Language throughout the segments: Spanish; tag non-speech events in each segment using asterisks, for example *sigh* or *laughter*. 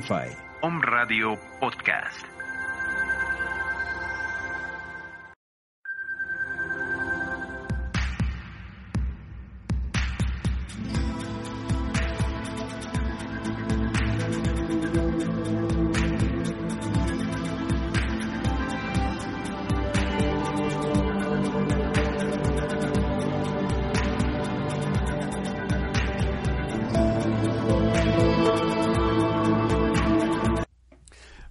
Spotify.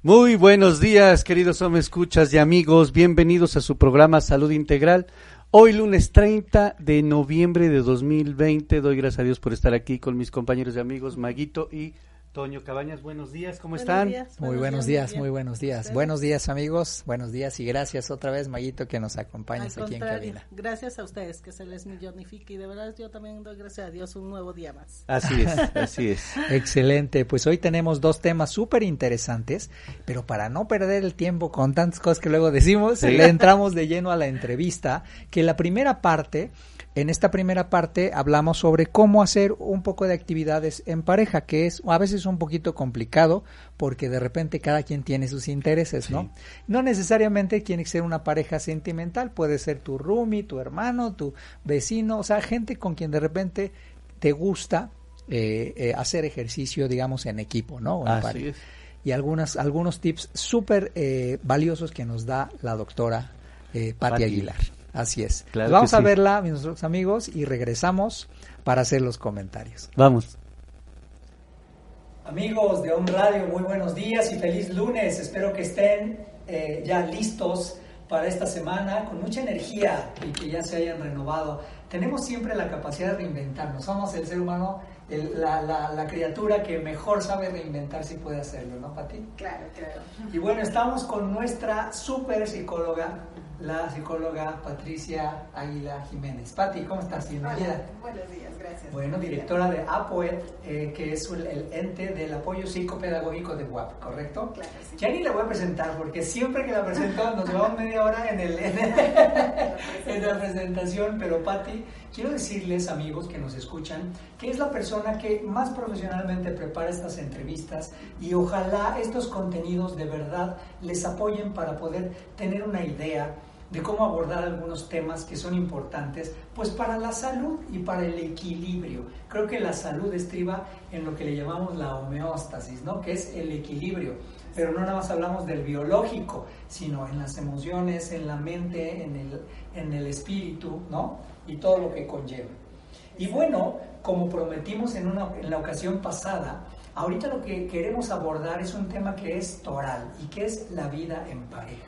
Muy buenos días, queridos hombres escuchas y amigos. Bienvenidos a su programa Salud Integral. Hoy lunes 30 de noviembre de 2020. Doy gracias a Dios por estar aquí con mis compañeros y amigos Maguito y Toño Cabañas, buenos días, ¿cómo están? muy buenos días, muy buenos días. Buenos días, amigos. Buenos días y gracias otra vez, Maguito, que nos acompañas aquí en cabina. Gracias a ustedes, que se les millonifique y de verdad yo también doy gracias a Dios un nuevo día más. Así es, *laughs* así es. Excelente, pues hoy tenemos dos temas súper interesantes, pero para no perder el tiempo con tantas cosas que luego decimos, le entramos de lleno a la entrevista, que la primera parte en esta primera parte hablamos sobre cómo hacer un poco de actividades en pareja, que es a veces un poquito complicado porque de repente cada quien tiene sus intereses, ¿no? No necesariamente tiene que ser una pareja sentimental, puede ser tu roomie, tu hermano, tu vecino, o sea, gente con quien de repente te gusta eh, eh, hacer ejercicio, digamos, en equipo, ¿no? Así es. Y algunas, algunos tips súper eh, valiosos que nos da la doctora Patti Aguilar. Así es. Vamos a verla, mis amigos, y regresamos para hacer los comentarios. Vamos. Amigos de On Radio, muy buenos días y feliz lunes. Espero que estén eh, ya listos para esta semana con mucha energía y que ya se hayan renovado. Tenemos siempre la capacidad de reinventarnos. Somos el ser humano, la, la, la, criatura que mejor sabe reinventarse y puede hacerlo, ¿no, Pati? Claro, claro. Y bueno, estamos con nuestra super psicóloga, la psicóloga Patricia Águila Jiménez. Pati, ¿cómo estás? Bienvenida. buenos días, gracias. Bueno, directora de APOET, eh, que es el, ente del apoyo psicopedagógico de WAP, ¿correcto? Claro, sí. Ya ni la voy a presentar porque siempre que la presento nos llevamos media hora en, el, en, *laughs* en la *laughs* presentación, pero Pati, quiero decirles, amigos que nos escuchan, que es la persona que más profesionalmente prepara estas entrevistas y ojalá estos contenidos de verdad les apoyen para poder tener una idea de cómo abordar algunos temas que son importantes, pues para la salud y para el equilibrio. Creo que la salud estriba en lo que le llamamos la homeostasis, ¿no? Que es el equilibrio. Pero no nada más hablamos del biológico, sino en las emociones, en la mente, en el, en el espíritu, ¿no? Y todo lo que conlleva. Y bueno, como prometimos en, una, en la ocasión pasada, ahorita lo que queremos abordar es un tema que es toral y que es la vida en pareja,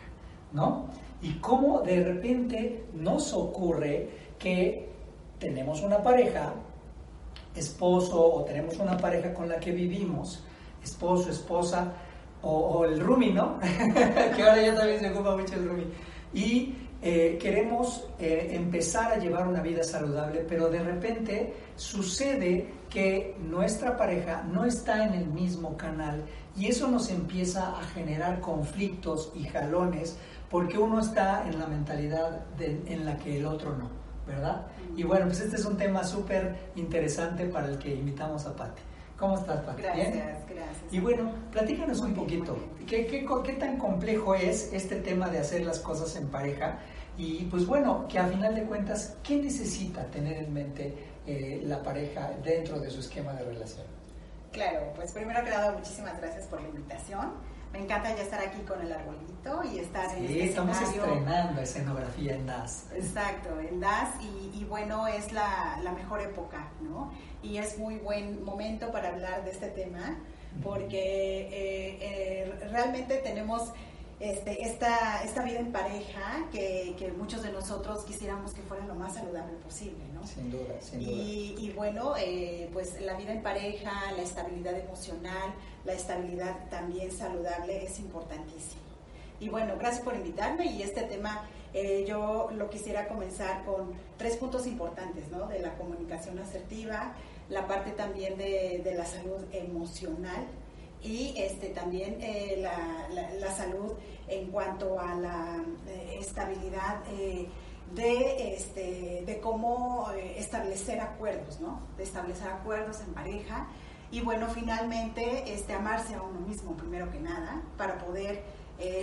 ¿no? y cómo de repente nos ocurre que tenemos una pareja, esposo o tenemos una pareja con la que vivimos, esposo, esposa o, el roomie, ¿no? *laughs* que ahora ya también se ocupa mucho el roomie. Y eh, queremos eh, empezar a llevar una vida saludable, pero de repente sucede que nuestra pareja no está en el mismo canal y eso nos empieza a generar conflictos y jalones porque uno está en la mentalidad en la que el otro no, ¿verdad? Y bueno, pues este es un tema súper interesante para el que invitamos a Patti. ¿Cómo estás, Patti? Gracias, ¿Bien? gracias. Y bueno, platícanos Muy un poquito, bien. ¿qué, qué, qué tan complejo es este tema de hacer las cosas en pareja? Y pues bueno, que a final de cuentas, ¿qué necesita tener en mente eh, la pareja dentro de su esquema de relación? Claro, pues primero que nada, muchísimas gracias por la invitación. Me encanta ya estar aquí con el arbolito y estar en Sí, este estamos escenario. estrenando escenografía en DAS. Exacto, en DAS y, y bueno, es la, la mejor época, ¿no? Y es muy buen momento para hablar de este tema porque eh, eh, realmente tenemos este, esta, esta vida en pareja que, que muchos de nosotros quisiéramos que fuera lo más saludable posible, ¿no? Sin duda, sin duda. Y, y bueno, eh, pues la vida en pareja, la estabilidad emocional, la estabilidad también saludable es importantísimo. Y bueno, gracias por invitarme y este tema eh, yo lo quisiera comenzar con tres puntos importantes, ¿no? De la comunicación asertiva, la parte también de, de la salud emocional y este también eh, la, la- la salud en cuanto a la eh, estabilidad eh, de, este, de cómo eh, establecer acuerdos, ¿no? De establecer acuerdos en pareja y bueno, finalmente este, amarse a uno mismo primero que nada para poder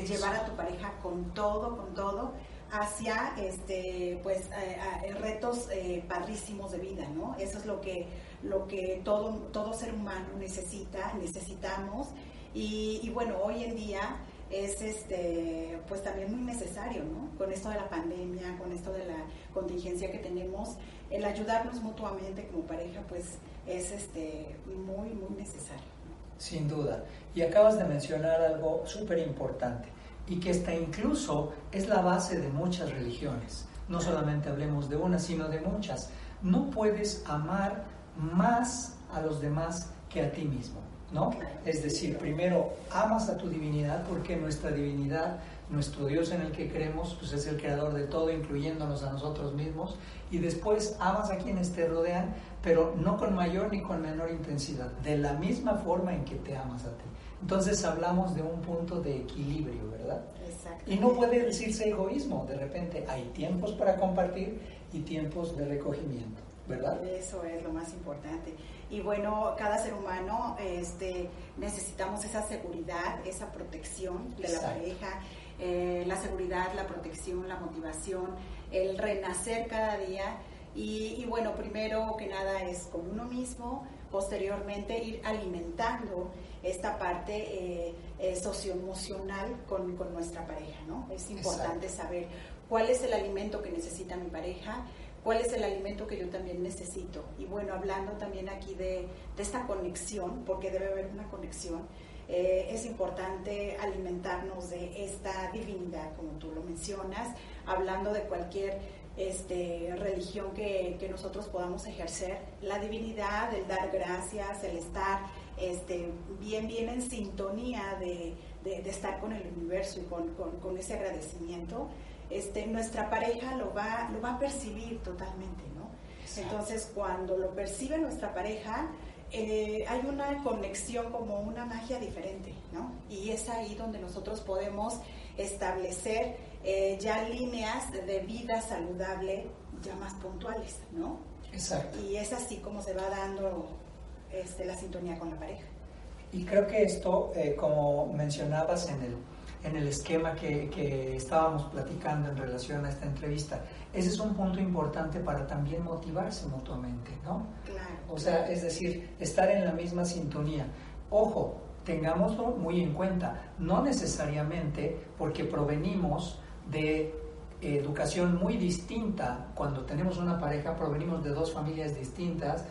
llevar a tu pareja con todo, con todo hacia este pues eh, a- retos eh, padrísimos de vida no eso es lo que lo que todo todo ser humano necesita necesitamos y, y bueno hoy en día es este pues también muy necesario no con esto de la pandemia con esto de la contingencia que tenemos el ayudarnos mutuamente como pareja pues es este muy muy necesario Sin duda. Y acabas de mencionar algo súper importante y que está incluso es la base de muchas religiones. No solamente hablemos de una, sino de muchas. No puedes amar más a los demás que a ti mismo, ¿no? Es decir, primero amas a tu divinidad porque nuestra divinidad, nuestro Dios en el que creemos, pues es el creador de todo, incluyéndonos a nosotros mismos, y después amas a quienes te rodean, pero no con mayor ni con menor intensidad, de la misma forma en que te amas a ti. Entonces hablamos de un punto de equilibrio, ¿verdad? exacto Y no puede decirse egoísmo, de repente hay tiempos para compartir y tiempos de recogimiento, ¿verdad? Eso es lo más importante. Y bueno, cada ser humano este, necesitamos esa seguridad, esa protección de la Exacto. pareja, eh, la seguridad, la protección, la motivación, el renacer cada día. Y, y bueno, primero que nada es con uno mismo, posteriormente ir alimentando esta parte eh, eh, socioemocional con, con nuestra pareja, ¿no? Es importante saber cuál es el alimento que necesita mi pareja, cuál es el alimento que yo también necesito. Y bueno, hablando también aquí de, de esta conexión, porque debe haber una conexión, eh, es importante alimentarnos de esta divinidad, como tú lo mencionas, hablando de cualquier este, religión que, que nosotros podamos ejercer, la divinidad, el dar gracias, el estar este, bien, bien en sintonía de, de- de estar con el universo y con, con- con ese agradecimiento, este, nuestra pareja lo va, lo va a percibir totalmente, ¿no? Entonces, cuando lo percibe nuestra pareja, eh, hay una conexión como una magia diferente, ¿no? Y es ahí donde nosotros podemos establecer eh, ya líneas de vida saludable ya más puntuales, ¿no? Exacto. Y es así como se va dando este, la sintonía con la pareja. Y creo que esto, eh, como mencionabas en el, en el esquema que, que estábamos platicando en relación a esta entrevista, ese es un punto importante para también motivarse mutuamente, ¿no? Claro. O sea, es decir, estar en la misma sintonía. Ojo, tengámoslo muy en cuenta, no necesariamente porque provenimos de educación muy distinta, cuando tenemos una pareja, provenimos de dos familias distintas,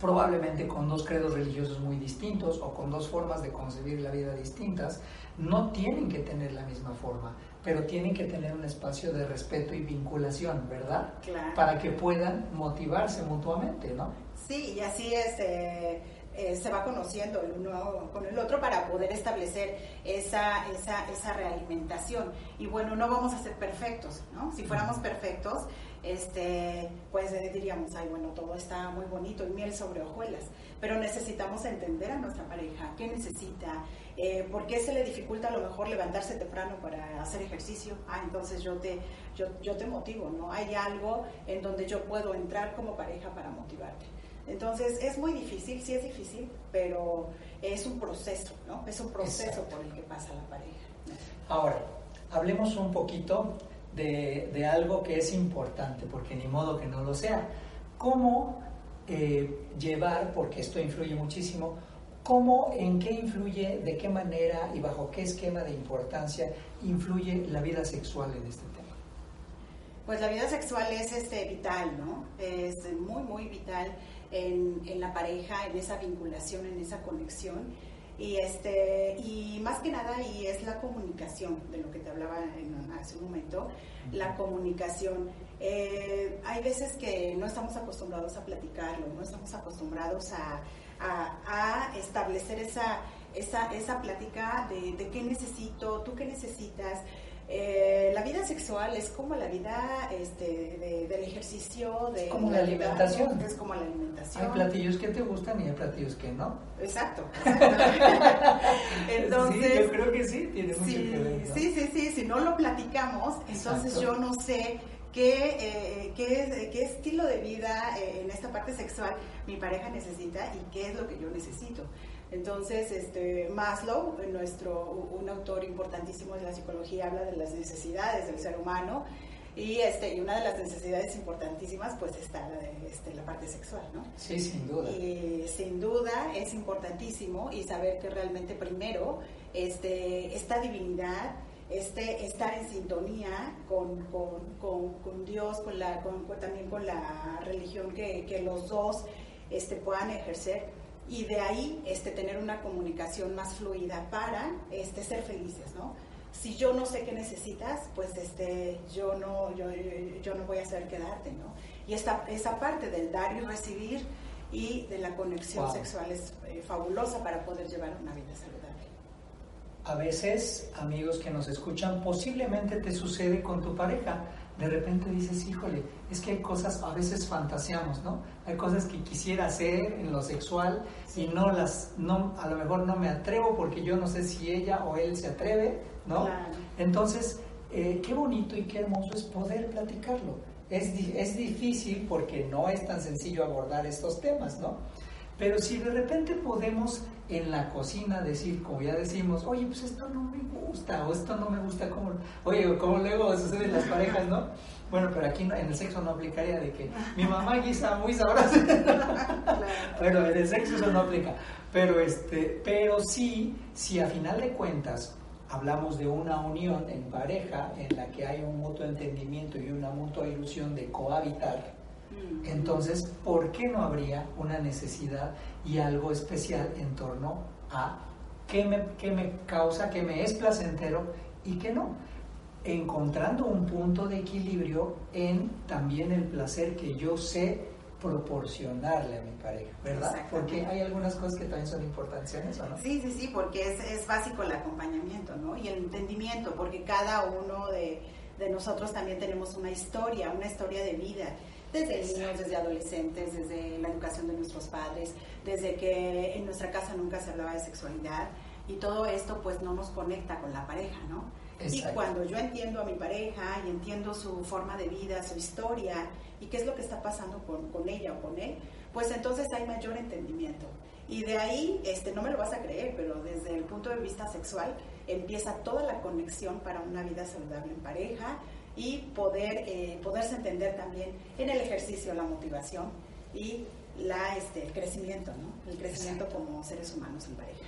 probablemente con dos credos religiosos muy distintos o con dos formas de concebir la vida distintas, no tienen que tener la misma forma, pero tienen que tener un espacio de respeto y vinculación, ¿verdad? Claro. Para que puedan motivarse mutuamente, ¿no? Sí, y así es. eh, eh, se va conociendo el uno con el otro para poder establecer esa, esa, esa realimentación. Y bueno, no vamos a ser perfectos, ¿no? Si fuéramos perfectos, este, pues eh, diríamos, ay, bueno, todo está muy bonito y miel sobre hojuelas, pero necesitamos entender a nuestra pareja, qué necesita, eh, por qué se le dificulta a lo mejor levantarse temprano para hacer ejercicio, ah, entonces yo te, yo, yo te motivo, ¿no? Hay algo en donde yo puedo entrar como pareja para motivarte. Entonces es muy difícil, sí es difícil, pero es un proceso, ¿no? Es un proceso por el que pasa la pareja. Ahora, hablemos un poquito de, algo que es importante, porque ni modo que no lo sea. ¿Cómo eh, llevar, porque esto influye muchísimo, cómo, en qué influye, de qué manera y bajo qué esquema de importancia influye la vida sexual en este tema? Pues la vida sexual es este, vital, ¿no? Es muy, muy vital en, en la pareja, en esa vinculación, en esa conexión y, este, y más que nada, y es la comunicación, de lo que te hablaba hace un momento, la comunicación. Eh, hay veces que no estamos acostumbrados a platicarlo, no estamos acostumbrados a, a, establecer esa, esa, esa plática de, de qué necesito, tú qué necesitas. Eh, la vida sexual es como la vida este, del ejercicio, de como la, alimentación. Es como la alimentación. Hay platillos que te gustan y hay platillos que no. Exacto. *laughs* entonces, sí, yo creo que sí, tiene mucho sí, que ver. Sí, sí, sí, si no lo platicamos, entonces yo no sé qué, eh, qué, qué, estilo de vida eh, en esta parte sexual mi pareja necesita y qué es lo que yo necesito. Entonces, este, Maslow, nuestro, un autor importantísimo de la psicología, habla de las necesidades del ser humano y, este, y una de las necesidades importantísimas pues está este, la parte sexual, ¿no? Sí, sin duda. Y sin duda es importantísimo y saber que realmente primero este, esta divinidad, este, estar en sintonía con, con, con, con Dios, con la, también con la religión que, que los dos este, puedan ejercer y de ahí este, tener una comunicación más fluida para este, ser felices, ¿no? Si yo no sé qué necesitas, pues este, yo, no, yo, yo no voy a saber quedarte, ¿no? Y esta, esa parte del dar y recibir y de la conexión sexual es eh, fabulosa para poder llevar una vida saludable. A veces, amigos que nos escuchan, posiblemente te sucede con tu pareja de repente dices, híjole, es que hay cosas, a veces fantaseamos, ¿no? Hay cosas que quisiera hacer en lo sexual y no las, no, a lo mejor no me atrevo porque yo no sé si ella o él se atreve, ¿no? Entonces, eh, qué bonito y qué hermoso es poder platicarlo. Es, es difícil porque no es tan sencillo abordar estos temas, ¿no? Pero si de repente podemos en la cocina decir, como ya decimos, oye, pues esto no me gusta, o esto no me gusta, como, oye, como luego sucede en las parejas, ¿no? Bueno, pero aquí en el sexo no aplicaría de que mi mamá guisa muy sabrosa. *laughs* bueno, en el sexo eso no aplica. Pero, este, pero sí, si a final de cuentas hablamos de una unión en pareja en la que hay un mutuo entendimiento y una mutua ilusión de cohabitar, entonces, ¿por qué no habría una necesidad y algo especial en torno a qué me, qué me causa, qué me es placentero y qué no? Encontrando un punto de equilibrio en también el placer que yo sé proporcionarle a mi pareja, ¿verdad? Porque hay algunas cosas que también son importantes en eso, ¿no? Sí, sí, sí, porque es, es básico el acompañamiento, ¿no? Y el entendimiento, porque cada uno de, de nosotros también tenemos una historia, una historia de vida desde niños, desde adolescentes, desde la educación de nuestros padres, desde que en nuestra casa nunca se hablaba de sexualidad y todo esto pues no nos conecta con la pareja, ¿no? Y cuando yo entiendo a mi pareja y entiendo su forma de vida, su historia y qué es lo que está pasando con, con ella o con él, pues entonces hay mayor entendimiento. Y de ahí, este, no me lo vas a creer, pero desde el punto de vista sexual empieza toda la conexión para una vida saludable en pareja, y poder, eh, poderse entender también en el ejercicio, la motivación y la, este, el crecimiento, ¿no? El crecimiento como seres humanos en pareja.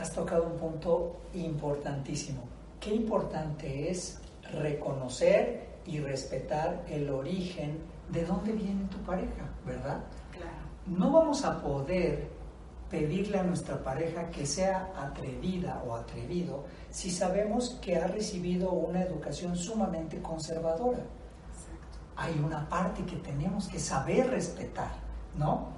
Has tocado un punto importantísimo. Qué importante es reconocer y respetar el origen de dónde viene tu pareja, ¿verdad? Claro. No vamos a poder pedirle a nuestra pareja que sea atrevida o atrevido si sabemos que ha recibido una educación sumamente conservadora. Hay una parte que tenemos que saber respetar, ¿no?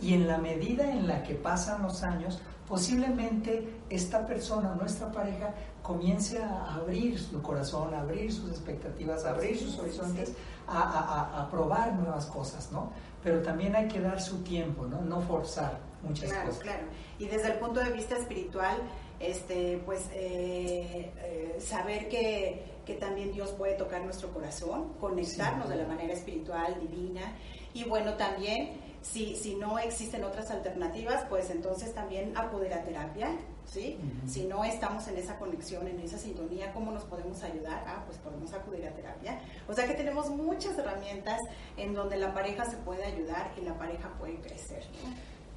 Y en la medida en la que pasan los años, posiblemente esta persona, nuestra pareja, comience a abrir su corazón, a abrir sus expectativas, a abrir sus horizontes, a, a- a- a probar nuevas cosas, ¿no? Pero también hay que dar su tiempo, ¿no? No forzar muchas Claro, cosas. claro. Y desde el punto de vista espiritual, este, pues eh, eh, saber que, que también Dios puede tocar nuestro corazón, conectarnos Sí. de la manera espiritual, divina. Y bueno, también, si, si no existen otras alternativas, pues entonces también acudir a terapia, ¿sí? Si no estamos en esa conexión, en esa sintonía, ¿cómo nos podemos ayudar? Ah, pues podemos acudir a terapia. O sea que tenemos muchas herramientas en donde la pareja se puede ayudar y la pareja puede crecer. ¿no?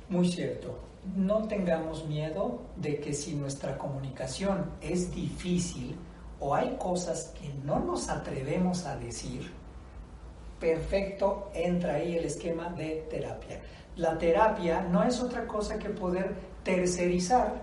Muy cierto. No tengamos miedo de que si nuestra comunicación es difícil o hay cosas que no nos atrevemos a decir, perfecto, entra ahí el esquema de terapia. La terapia no es otra cosa que poder tercerizar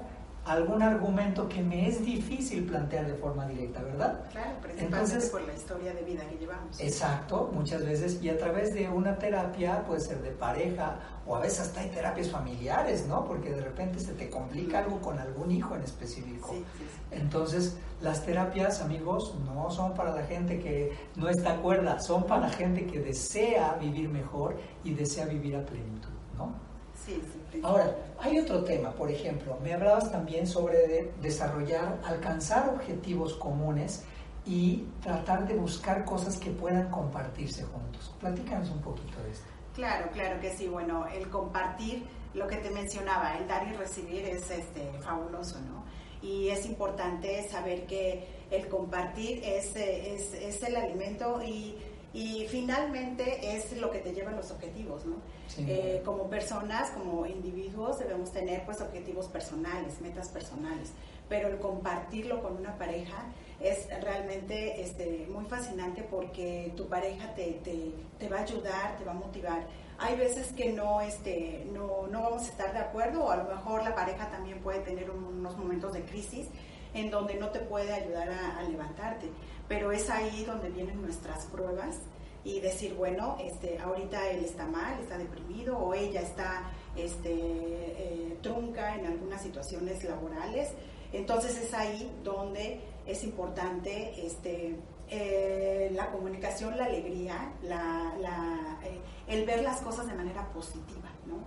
algún argumento que me es difícil plantear de forma directa, ¿verdad? Claro, principalmente Entonces- por la historia de vida que llevamos. Exacto, muchas veces y a través de una terapia, puede ser de pareja o a veces hasta hay terapias familiares, ¿no? Porque de repente se te complica algo con algún hijo en específico. Sí, sí, sí. Entonces, las terapias, amigos, no son para la gente que no está cuerda, son para la gente que desea vivir mejor y desea vivir a plenitud, ¿no? Sí, sí, Ahora, hay otro tema, por ejemplo, me hablabas también sobre de- desarrollar, alcanzar objetivos comunes y tratar de buscar cosas que puedan compartirse juntos. Platícanos un poquito de esto. Claro, claro que sí. Bueno, el compartir lo que te mencionaba, el dar y recibir es este fabuloso, ¿no? Y es importante saber que el compartir es, eh, es, es el alimento y, y finalmente es lo que te lleva a los objetivos, ¿no? Sí. Eh, como personas, como individuos, debemos tener pues objetivos personales, metas personales, pero el compartirlo con una pareja es realmente este, muy fascinante porque tu pareja te, te, te va a ayudar, te va a motivar. Hay veces que no, este, no, no vamos a estar de acuerdo o a lo mejor la pareja también puede tener un- unos momentos de crisis en donde no te puede ayudar a, a levantarte, pero es ahí donde vienen nuestras pruebas y decir, bueno, este, ahorita él está mal, está deprimido o ella está este, eh, trunca en algunas situaciones laborales. Entonces es ahí donde es importante este, eh, la comunicación, la alegría, la, la, eh, el ver las cosas de manera positiva. ¿no?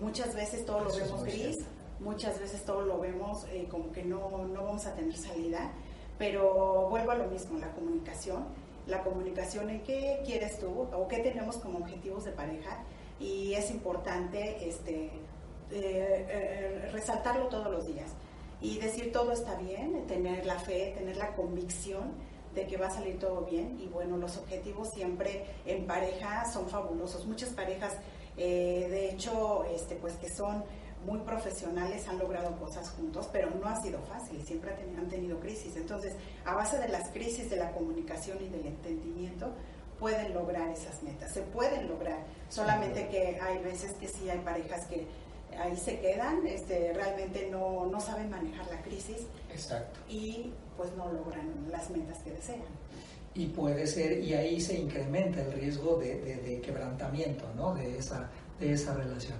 Muchas veces todo lo Eso vemos gris, cierto. muchas veces todo lo vemos como que no, no vamos a tener salida, pero vuelvo a lo mismo, la comunicación, la comunicación en qué quieres tú o qué tenemos como objetivos de pareja y es importante este, eh, eh, resaltarlo todos los días y decir todo está bien, tener la fe, tener la convicción de que va a salir todo bien y bueno, los objetivos siempre en pareja son fabulosos. Muchas parejas, eh, de hecho, este, pues que son muy profesionales han logrado cosas juntos, pero no ha sido fácil, siempre han teni- han tenido crisis. Entonces, a base de las crisis de la comunicación y del entendimiento, pueden lograr esas metas, se pueden lograr. Solamente que hay veces que sí hay parejas que ahí se quedan, este, realmente no, no saben manejar la crisis Exacto. y pues no logran las metas que desean. Y puede ser, y ahí se incrementa el riesgo de, de- de quebrantamiento, ¿no? De esa, de esa relación.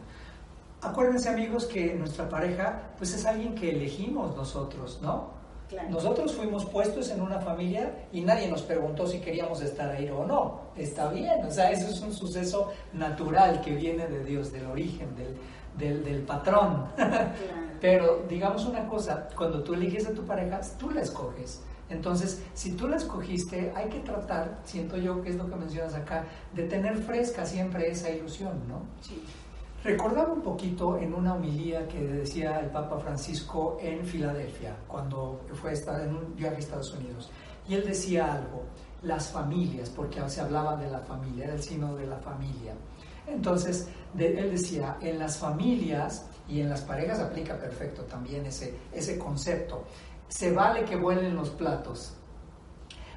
Acuérdense amigos que nuestra pareja pues es alguien que elegimos nosotros, ¿no? Claro. Nosotros fuimos puestos en una familia y nadie nos preguntó si queríamos estar ahí o no. Está bien, o sea, eso es un suceso natural que viene de Dios, del origen, del, del, del patrón. *laughs* Pero digamos una cosa, cuando tú eliges a tu pareja, tú la escoges. Entonces, si tú la escogiste, hay que tratar, siento yo que es lo que mencionas acá, de tener fresca siempre esa ilusión, ¿no? Sí. Recordaba un poquito en una homilía que decía el Papa Francisco en Filadelfia, cuando fue a estar en un viaje a Estados Unidos. Y él decía algo, las familias, porque se hablaba de la familia, era el signo de la familia. Entonces, él decía, en las familias y en las parejas aplica perfecto también ese, ese concepto. Se vale que vuelen los platos,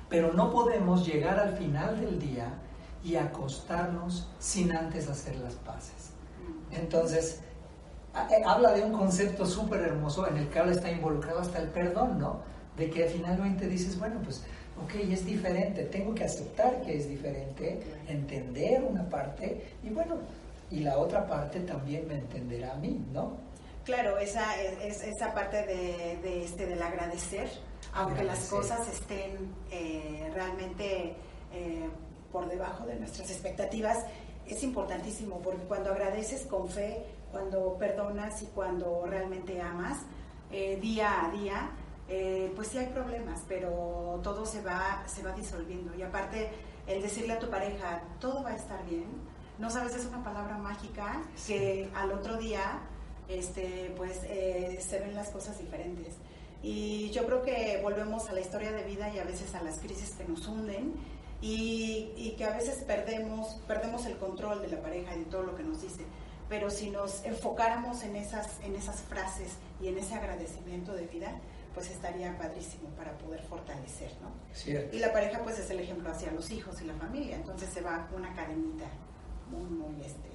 pero no podemos llegar al final del día y acostarnos sin antes hacer las paces. Entonces, eh, habla de un concepto súper hermoso en el que ahora está involucrado hasta el perdón, ¿no? De que finalmente dices, bueno, pues, ok, es diferente, tengo que aceptar que es diferente, entender una parte y bueno, y la otra parte también me entenderá a mí, ¿no? Claro, esa, es, esa parte de, de, este, del agradecer, aunque las cosas estén eh, realmente eh, por debajo de nuestras expectativas, es importantísimo porque cuando agradeces con fe, cuando perdonas y cuando realmente amas, eh, día a día, pues sí hay problemas, pero todo se va, se va disolviendo. Y aparte, el decirle a tu pareja, todo va a estar bien, no sabes, es una palabra mágica que al otro día este, pues eh, se ven las cosas diferentes. Y yo creo que volvemos a la historia de vida y a veces a las crisis que nos hunden y, que a veces perdemos, perdemos el control de la pareja y de todo lo que nos dice. Pero si nos enfocáramos en esas, en esas frases y en ese agradecimiento de vida, pues estaría padrísimo para poder fortalecer, ¿no? Y la pareja pues es el ejemplo hacia los hijos y la familia, entonces se va una cadenita muy, muy, este...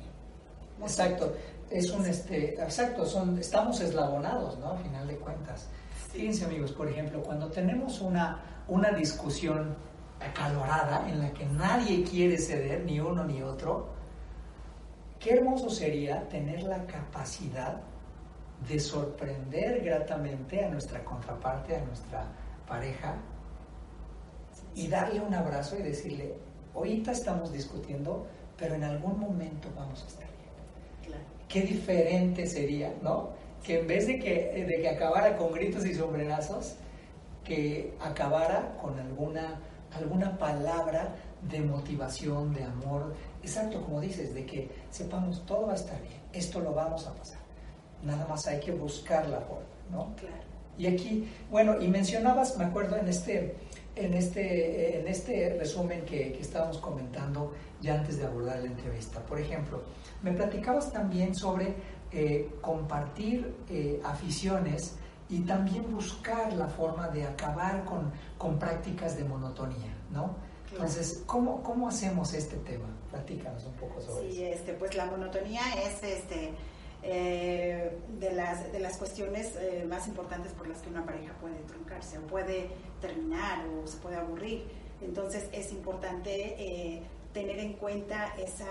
exacto, es un, este, exacto, son, estamos eslabonados, ¿no? Al final de cuentas. Fíjense amigos, por ejemplo, cuando tenemos una, una discusión acalorada en la que nadie quiere ceder, ni uno ni otro, qué hermoso sería tener la capacidad de sorprender gratamente a nuestra contraparte, a nuestra pareja, y darle un abrazo y decirle, ahorita estamos discutiendo, pero en algún momento vamos a estar bien. Qué diferente sería, ¿no? Que en vez de que, de que acabara con gritos y sombrerazos, que acabara con alguna, alguna palabra de motivación, de amor, exacto como dices, de que sepamos todo va a estar bien, esto lo vamos a pasar. Nada más hay que buscar la forma, ¿no? Claro. Y aquí, bueno, y mencionabas, me acuerdo en este, en este, en este resumen que, que estábamos comentando ya antes de abordar la entrevista. Por ejemplo, me platicabas también sobre eh, compartir eh, aficiones y también buscar la forma de acabar con, con prácticas de monotonía, ¿no? Entonces, ¿cómo, ¿cómo hacemos este tema? Platícanos un poco sobre sí, eso. Este, pues la monotonía es este, eh, de, las, de las cuestiones eh, más importantes por las que una pareja puede truncarse o puede terminar o se puede aburrir. Entonces es importante eh, tener en cuenta esa,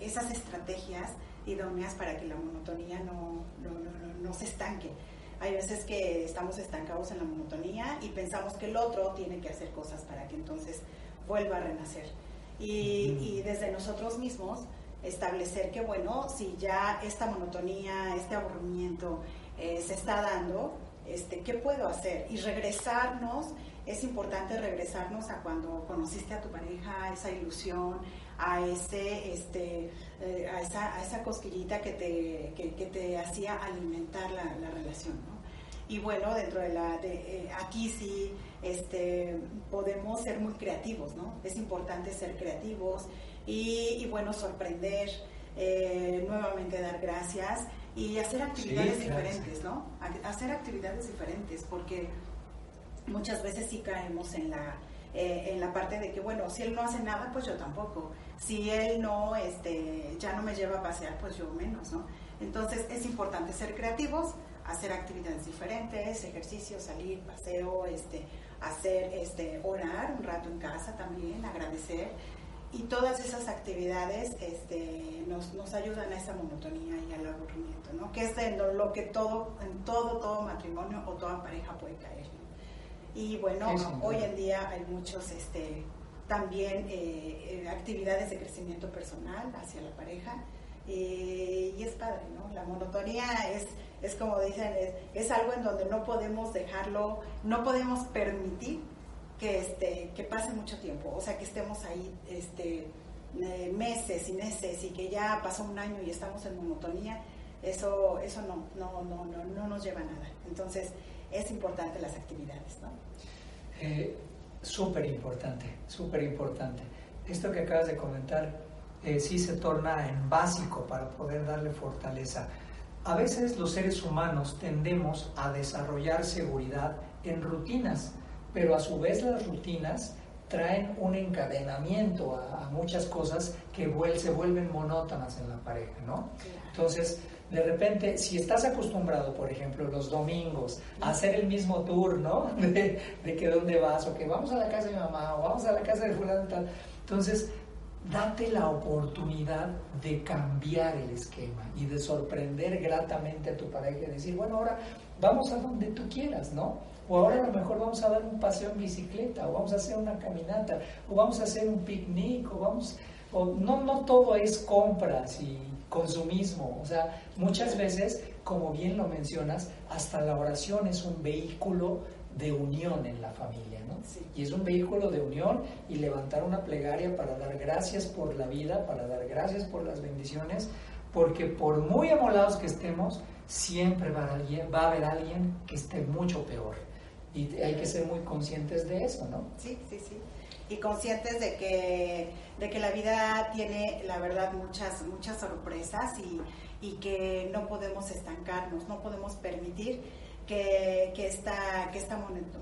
esas estrategias idóneas para que la monotonía no, no, no, se estanque. Hay veces que estamos estancados en la monotonía y pensamos que el otro tiene que hacer cosas para que entonces vuelva a renacer. Y, y desde nosotros mismos establecer que, bueno, si ya esta monotonía, este aburrimiento eh, se está dando, este, ¿qué puedo hacer? Y regresarnos, es importante regresarnos a cuando conociste a tu pareja, a esa ilusión, a, ese, este, eh, a, esa, a esa cosquillita que te, que, te hacía alimentar la, la relación, ¿no? Y bueno, dentro de la, de, eh, aquí sí este, podemos ser muy creativos, ¿no? Es importante ser creativos, y, bueno, sorprender, eh, nuevamente dar gracias y hacer actividades diferentes, ¿no? Hacer actividades diferentes, porque muchas veces sí caemos en la, eh, en la parte de que, bueno, si él no hace nada, pues yo tampoco. Si él no, este, ya no me lleva a pasear, pues yo menos, ¿no? Entonces es importante ser creativos, hacer actividades diferentes, ejercicio, salir, paseo, este, hacer, este, orar un rato en casa también, agradecer, y todas esas actividades este, nos, nos, ayudan a esa monotonía y al aburrimiento, ¿no? que es lo que todo, en todo, todo matrimonio o toda pareja puede caer. Y bueno, hoy en día hay muchos este, también eh, eh, actividades de crecimiento personal hacia la pareja eh, y es padre, ¿no? La monotonía es, es como dicen, es, es algo en donde no podemos dejarlo, no podemos permitir que, este, que pase mucho tiempo, o sea, que estemos ahí este, eh, meses y meses y que ya pasó un año y estamos en monotonía, eso, eso no, no, no, no, no nos lleva a nada. Entonces, es importante las actividades, ¿no? Eh, súper importante, súper importante. Esto que acabas de comentar eh, sí se torna en básico para poder darle fortaleza. A veces los seres humanos tendemos a desarrollar seguridad en rutinas pero a su vez las rutinas traen un encadenamiento a, muchas cosas que se vuelven monótonas en la pareja, ¿no? Entonces, de repente, si estás acostumbrado, por ejemplo, los domingos a hacer el mismo tour, ¿no? *laughs* De, que dónde vas, o que vamos a la casa de mi mamá, o vamos a la casa de fulano tal, entonces date la oportunidad de cambiar el esquema y de sorprender gratamente a tu pareja y decir, bueno, ahora vamos a donde tú quieras, ¿no? O ahora a lo mejor vamos a dar un paseo en bicicleta, o vamos a hacer una caminata, o vamos a hacer un picnic, o vamos, o no, no todo es compras y consumismo, o sea, muchas veces, como bien lo mencionas, hasta la oración es un vehículo de unión en la familia, ¿no? Y es un vehículo de unión y levantar una plegaria para dar gracias por la vida, para dar gracias por las bendiciones, porque por muy amolados que estemos, siempre va a, alguien, va a haber alguien que esté mucho peor. Y hay que ser muy conscientes de eso, ¿no? Sí, sí, sí. Y conscientes de que, de que la vida tiene, la verdad, muchas, muchas sorpresas y, y que no podemos estancarnos, no podemos permitir que, que, esta, que esta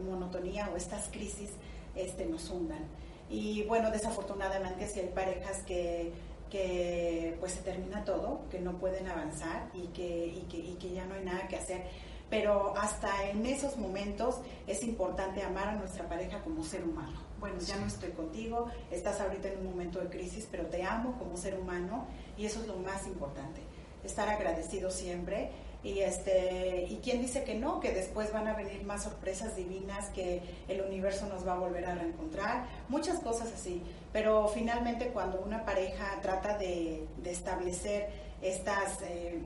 monotonía o estas crisis este, nos hundan. Y bueno, desafortunadamente si hay parejas que, que pues se termina todo, que no pueden avanzar y que, y que, y que ya no hay nada que hacer pero hasta en esos momentos es importante amar a nuestra pareja como ser humano. Bueno, ya no estoy contigo, estás ahorita en un momento de crisis, pero te amo como ser humano y eso es lo más importante, estar agradecido siempre. Y, este, y quién dice que no, que después van a venir más sorpresas divinas, que el universo nos va a volver a reencontrar, muchas cosas así. Pero finalmente cuando una pareja trata de, establecer estas, eh,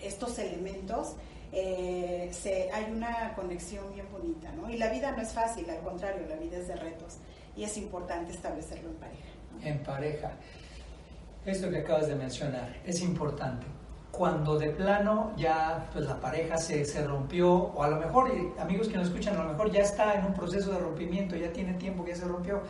estos elementos, eh, se, hay una conexión bien bonita, ¿no? Y la vida no es fácil, al contrario, la vida es de retos y es importante establecerlo en pareja. En pareja. Esto que acabas de mencionar es importante. Cuando de plano ya pues la pareja se, se rompió, o a lo mejor, amigos que nos escuchan, a lo mejor ya está en un proceso de rompimiento, ya tiene tiempo que se rompió,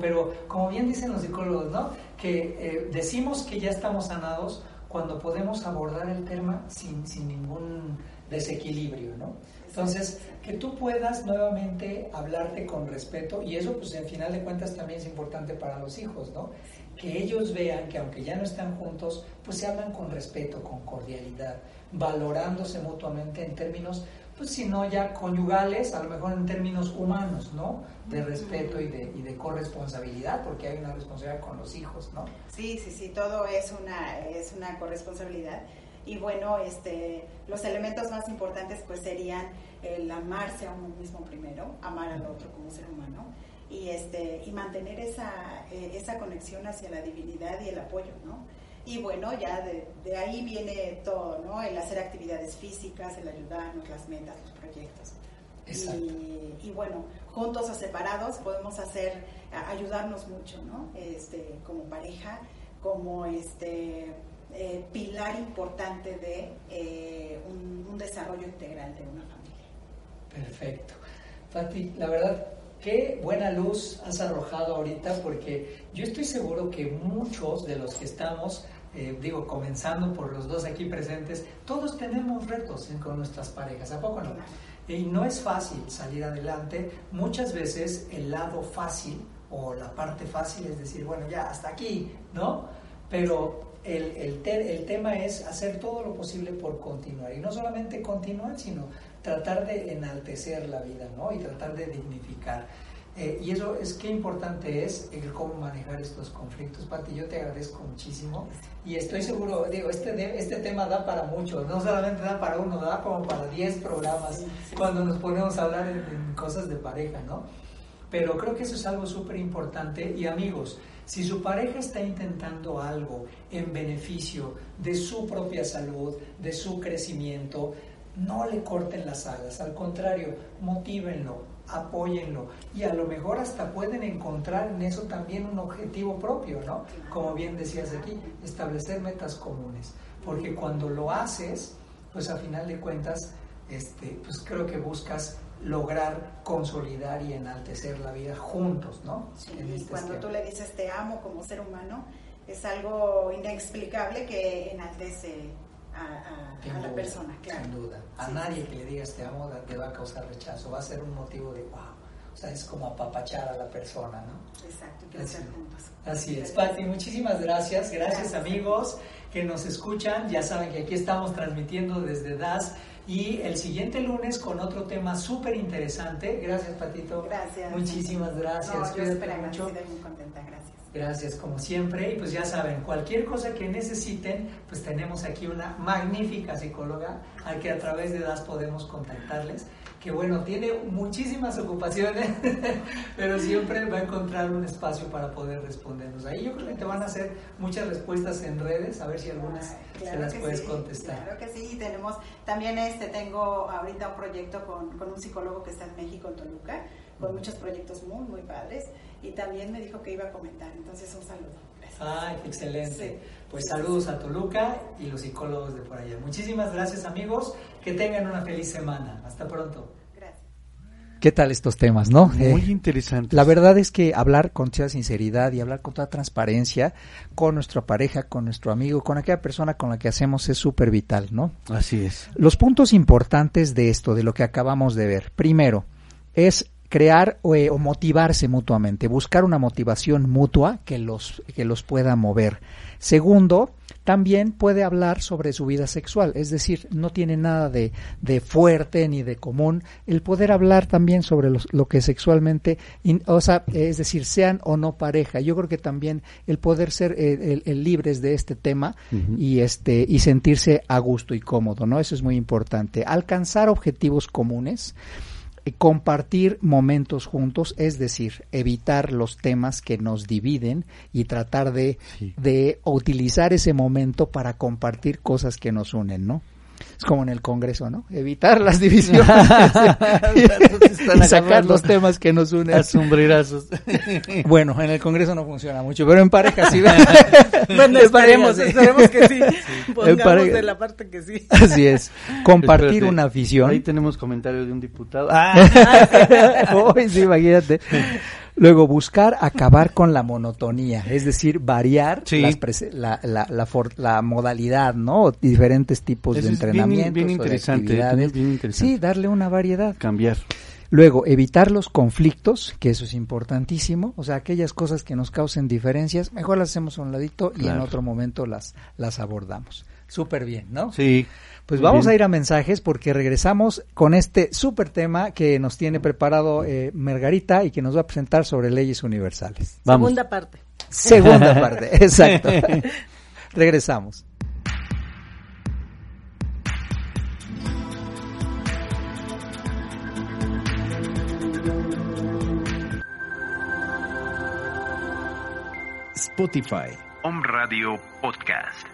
pero como bien dicen los psicólogos, ¿no? Que eh, decimos que ya estamos sanados cuando podemos abordar el tema sin, sin ningún desequilibrio, ¿no? Entonces, que tú puedas nuevamente hablarte con respeto, y eso pues en final de cuentas también es importante para los hijos, ¿no? Que ellos vean que aunque ya no están juntos, pues se hablan con respeto, con cordialidad, valorándose mutuamente en términos, pues si no ya conyugales, a lo mejor en términos humanos, ¿no? De respeto y de, y de corresponsabilidad, porque hay una responsabilidad con los hijos, ¿no? Sí, sí, sí, todo es una, es una corresponsabilidad y bueno, este, los elementos más importantes pues serían el amarse a uno mismo primero, amar al otro como ser humano y, este, y mantener esa, eh, esa conexión hacia la divinidad y el apoyo, ¿no? Y bueno, ya de, de, ahí viene todo, ¿no? El hacer actividades físicas, el ayudarnos, las metas, los proyectos. Y, y, bueno, juntos o separados podemos hacer, ayudarnos mucho, ¿no? Este, como pareja, como este eh, pilar importante de eh, un, desarrollo integral de una familia. Perfecto. Fati, la verdad, qué buena luz has arrojado ahorita porque yo estoy seguro que muchos de los que estamos, eh, digo, comenzando por los dos aquí presentes, todos tenemos retos con nuestras parejas, ¿a poco no? Y no es fácil salir adelante. Muchas veces el lado fácil o la parte fácil es decir, bueno, ya hasta aquí, ¿no? Pero el, el, tema es hacer todo lo posible por continuar. Y no solamente continuar, sino tratar de enaltecer la vida, ¿no? Y tratar de dignificar. Eh, y eso es qué importante es el cómo manejar estos conflictos. Pati, yo te agradezco muchísimo y estoy seguro, digo, este, este tema da para mucho, no solamente da para uno, da como para 10 programas cuando nos ponemos a hablar en cosas de pareja, ¿no? Pero creo que eso es algo súper importante y amigos, si su pareja está intentando algo en beneficio de su propia salud, de su crecimiento, no le corten las alas, al contrario, motívenlo, apóyenlo. Y a lo mejor hasta pueden encontrar en eso también un objetivo propio, ¿no? Como bien decías aquí, establecer metas comunes, porque cuando lo haces, pues a final de cuentas, este, pues creo que buscas lograr consolidar y enaltecer la vida juntos, ¿no? Sí, este cuando tú le dices te amo como ser humano, es algo inexplicable que enaltece a, la persona, claro. Sin duda. A nadie que le digas te amo te va a causar rechazo, va a ser un motivo de wow. O sea, es como apapachar a la persona, ¿no? Exacto, y crecer juntos. Así es, Pati, muchísimas gracias. gracias. amigos que nos escuchan. Ya saben que aquí estamos transmitiendo desde DAS y el siguiente lunes con otro tema súper interesante. Gracias, Patito. Gracias. Muchísimas gracias. No, yo Cuídate mucho. muy contenta. Gracias. Gracias, como siempre. Y pues ya saben, cualquier cosa que necesiten, pues tenemos aquí una magnífica psicóloga a que a través de DAS podemos contactarles. Que bueno, tiene muchísimas ocupaciones, *laughs* pero siempre va a encontrar un espacio para poder respondernos. Ahí yo creo que te van a hacer muchas respuestas en redes, a ver si algunas Claro se las puedes sí, contestar. Claro que sí, y tenemos también este tengo ahorita un proyecto con, con un psicólogo que está en México, en Toluca, con muchos proyectos muy, muy padres, y también me dijo que iba a comentar, entonces un saludo. Ay, qué excelente. Sí. Pues saludos a Toluca y los psicólogos de por allá. Muchísimas gracias amigos, que tengan una feliz semana. Hasta pronto. Gracias. ¿Qué tal estos temas, no? Muy Eh, interesante. La verdad es que hablar con toda sinceridad y hablar con toda transparencia con nuestra pareja, con nuestro amigo, con aquella persona con la que hacemos es súper vital, ¿no? Así es. Los puntos importantes de esto, de lo que acabamos de ver. Primero, es crear o, eh, o motivarse mutuamente, buscar una motivación mutua que los, que los pueda mover. Segundo, también puede hablar sobre su vida sexual, es decir, no tiene nada de, de fuerte ni de común el poder hablar también sobre los- lo que sexualmente, in- o sea, es decir, sean o no pareja. Yo creo que también el poder ser eh, el- el libres de este tema y este y sentirse a gusto y cómodo, ¿no? Eso es muy importante. Alcanzar objetivos comunes, compartir momentos juntos, es decir, evitar los temas que nos dividen y tratar de, Sí. de utilizar ese momento para compartir cosas que nos unen, ¿no? Es como en el Congreso, ¿no? Evitar las divisiones *laughs* y sacar los temas que nos unen. A sombrerazos. *laughs* Bueno, en el Congreso no funciona mucho, pero en pareja sí. *laughs* Bueno, En esperemos, sí. esperemos que sí. Pongamos pareja. de la parte que sí. Así es. Compartir Espérate, una afición. Ahí tenemos comentario de un diputado. Ah, Uy, sí, imagínate. Luego, buscar acabar con la monotonía, es decir, variar Sí. las prese- la, la, la, for- la modalidad, ¿no? Diferentes tipos Eso de bien- entrenamientos. bien o de interesante, actividades. bien interesante. Sí, darle una variedad. cambiar. Luego, evitar los conflictos, que eso es importantísimo. O sea, aquellas cosas que nos causen diferencias, mejor las hacemos a un ladito y en otro momento las, las abordamos. Súper bien, ¿no? Sí. Pues vamos bien. a ir a mensajes porque regresamos con este súper tema que nos tiene preparado eh, Margarita y que nos va a presentar sobre leyes universales. Vamos. Segunda parte. Segunda *laughs* parte, exacto. *laughs* regresamos. Spotify. Om Radio Podcast.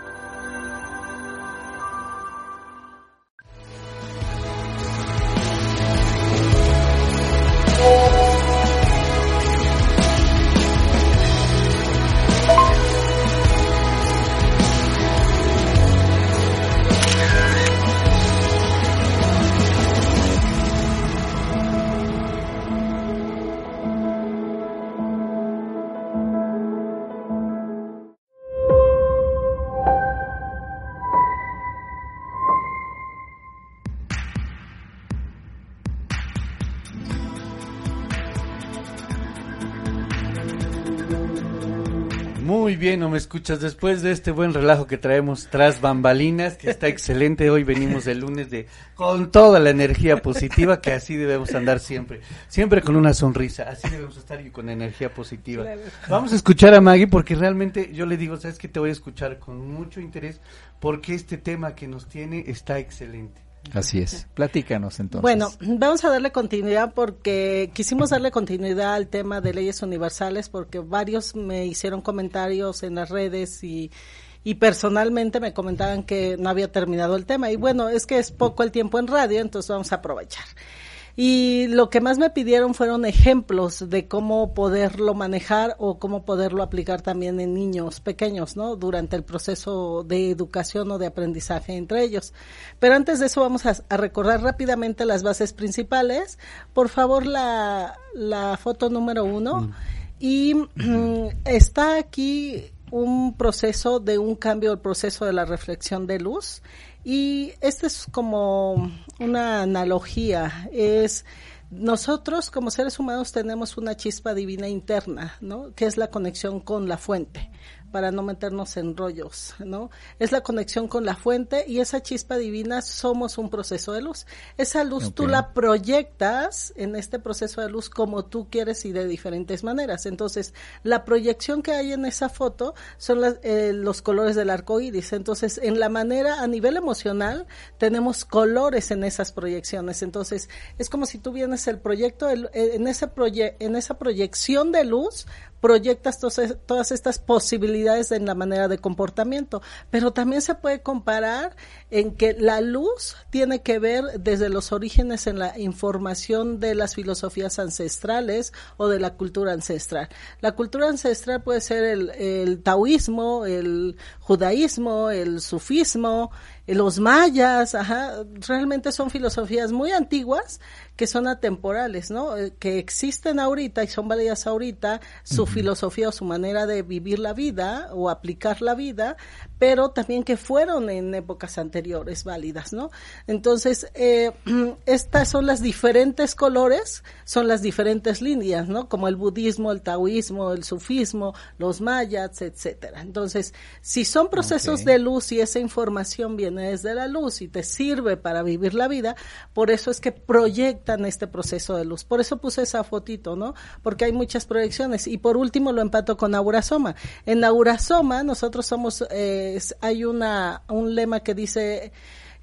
Me escuchas. Después de este buen relajo que traemos tras bambalinas, que está excelente. Hoy venimos el lunes de con toda la energía positiva, que así debemos andar siempre. Siempre con una sonrisa. Así debemos estar y con energía positiva. Claro. Vamos a escuchar a Maggie porque realmente yo le digo, sabes que te voy a escuchar con mucho interés porque este tema que nos tiene está excelente. Así es. Platícanos entonces. Bueno, vamos a darle continuidad porque quisimos darle continuidad al tema de leyes universales porque varios me hicieron comentarios en las redes y, y personalmente me comentaban que no había terminado el tema. Y bueno, es que es poco el tiempo en radio, entonces vamos a aprovechar. Y lo que más me pidieron fueron ejemplos de cómo poderlo manejar o cómo poderlo aplicar también en niños pequeños, ¿no? Durante el proceso de educación o de aprendizaje entre ellos. Pero antes de eso vamos a, a recordar rápidamente las bases principales. Por favor, la, la foto número uno. Y mm, está aquí un proceso de un cambio, el proceso de la reflexión de luz. Y este es como una analogía, es nosotros como seres humanos tenemos una chispa divina interna, ¿no? Que es la conexión con la fuente para no meternos en rollos, ¿no? Es la conexión con la fuente y esa chispa divina somos un proceso de luz. Esa luz tú la proyectas en este proceso de luz como tú quieres y de diferentes maneras. Entonces, la proyección que hay en esa foto son eh, los colores del arco iris. Entonces, en la manera, a nivel emocional, tenemos colores en esas proyecciones. Entonces, es como si tú vienes el proyecto, el, en, ese proye en esa proyección de luz, proyectas todas estas posibilidades en la manera de comportamiento, pero también se puede comparar en que la luz tiene que ver desde los orígenes en la información de las filosofías ancestrales o de la cultura ancestral. La cultura ancestral puede ser el, el taoísmo, el judaísmo, el sufismo, los mayas, ajá, realmente son filosofías muy antiguas que son atemporales, ¿no? Eh, que existen ahorita y son válidas ahorita, su filosofía o su manera de vivir la vida o aplicar la vida, pero también que fueron en épocas anteriores válidas, ¿no? Entonces, eh, *clears throat* estas son las diferentes colores, son las diferentes líneas, ¿no? Como el budismo, el taoísmo, el sufismo, los mayas, etcétera. Entonces, si son procesos de luz y esa información viene desde la luz y te sirve para vivir la vida, por eso es que proyectan este proceso de luz. Por eso puse esa fotito, ¿no? Porque hay muchas proyecciones. Y por último lo empato con Aurasoma. En Aurasoma nosotros somos, eh, hay una, un lema que dice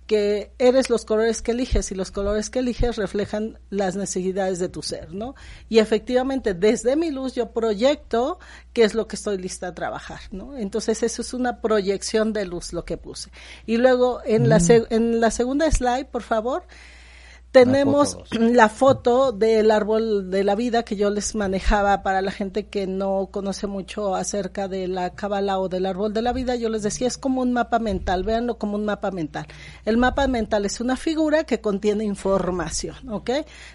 que eres los colores que eliges y los colores que eliges reflejan las necesidades de tu ser, ¿no? Y efectivamente, desde mi luz yo proyecto qué es lo que estoy lista a trabajar, ¿no? Entonces, eso es una proyección de luz lo que puse. Y luego, en, la, mm. en la segunda slide, por favor, tenemos la foto del árbol de la vida que yo les manejaba para la gente que no conoce mucho acerca de la cábala o del árbol de la vida. Yo les decía, es como un mapa mental, véanlo como un mapa mental. El mapa mental es una figura que contiene información, ¿ok?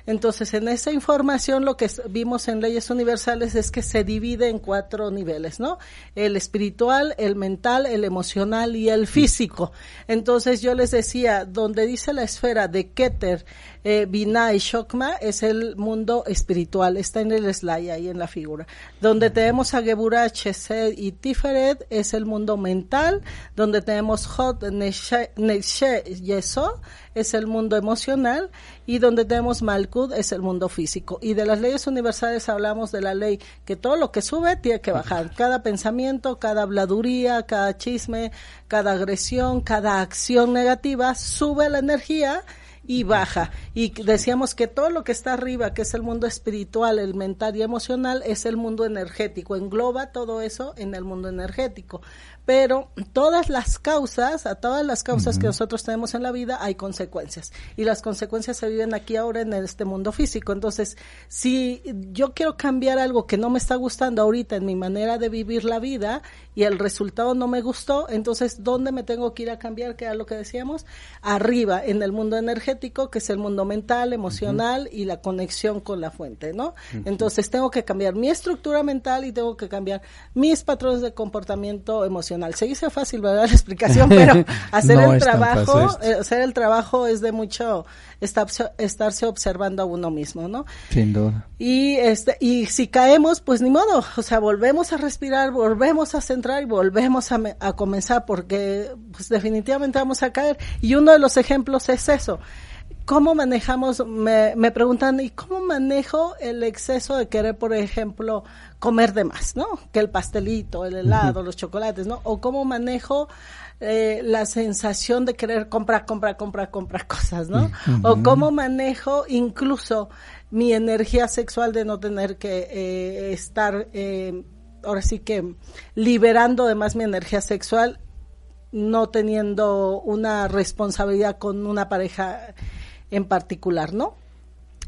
Entonces, en esa información lo que vimos en leyes universales es que se divide en cuatro niveles, ¿no? El espiritual, el mental, el emocional y el físico. Entonces, yo les decía, donde dice la esfera de Keter, eh, Binah y Shokma es el mundo espiritual, está en el slide ahí en la figura. Donde tenemos a Geburah, Chesed y Tiferet es el mundo mental, donde tenemos Hot, Neshe, Yeso es el mundo emocional y donde tenemos Malkud es el mundo físico. Y de las leyes universales hablamos de la ley que todo lo que sube tiene que bajar. Cada pensamiento, cada habladuría, cada chisme, cada agresión, cada acción negativa sube la energía y baja. Y decíamos que todo lo que está arriba, que es el mundo espiritual, el mental y emocional, es el mundo energético. Engloba todo eso en el mundo energético pero todas las causas, a todas las causas que nosotros tenemos en la vida hay consecuencias y las consecuencias se viven aquí ahora en este mundo físico. Entonces, si yo quiero cambiar algo que no me está gustando ahorita en mi manera de vivir la vida y el resultado no me gustó, entonces, ¿dónde me tengo que ir a cambiar? Que era lo que decíamos, arriba, en el mundo energético, que es el mundo mental, emocional y la conexión con la fuente, ¿no? Entonces, tengo que cambiar mi estructura mental y tengo que cambiar mis patrones de comportamiento emocional se dice fácil, ¿verdad? *laughs* La explicación, pero *laughs* hacer el trabajo, eh, hacer el trabajo es de mucho estarse observando a uno mismo, ¿no? Sin duda. Y este y si caemos, pues ni modo, o sea, volvemos a respirar, volvemos a centrar y volvemos a, a comenzar porque pues definitivamente vamos a caer y uno de los ejemplos es eso. ¿Cómo manejamos? Me, me, preguntan, ¿y cómo manejo el exceso de querer, por ejemplo, comer de más, ¿no? Que el pastelito, el helado, los chocolates, ¿no? O cómo manejo eh, la sensación de querer comprar, comprar, comprar, comprar *laughs* cosas, ¿no? O cómo manejo incluso mi energía sexual de no tener que eh, estar, eh, ahora sí que, liberando además mi energía sexual, no teniendo una responsabilidad con una pareja en particular, ¿no?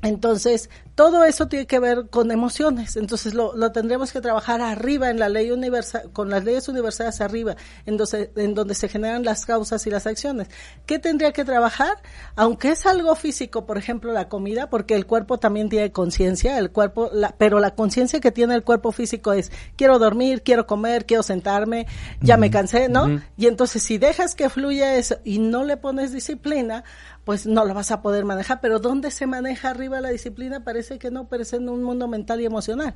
Entonces, todo eso tiene que ver con emociones. Entonces, lo, lo tendremos que trabajar arriba en la ley universal, con las leyes universales arriba, en donde, en donde se generan las causas y las acciones. ¿Qué tendría que trabajar? Aunque es algo físico, por ejemplo, la comida, porque el cuerpo también tiene conciencia, el cuerpo, la, pero la conciencia que tiene el cuerpo físico es, quiero dormir, quiero comer, quiero sentarme, ya me cansé, ¿no? Y entonces, si dejas que fluya eso y no le pones disciplina, pues no lo vas a poder manejar. Pero ¿dónde se maneja arriba la disciplina? Parece que no, parece en un mundo mental y emocional.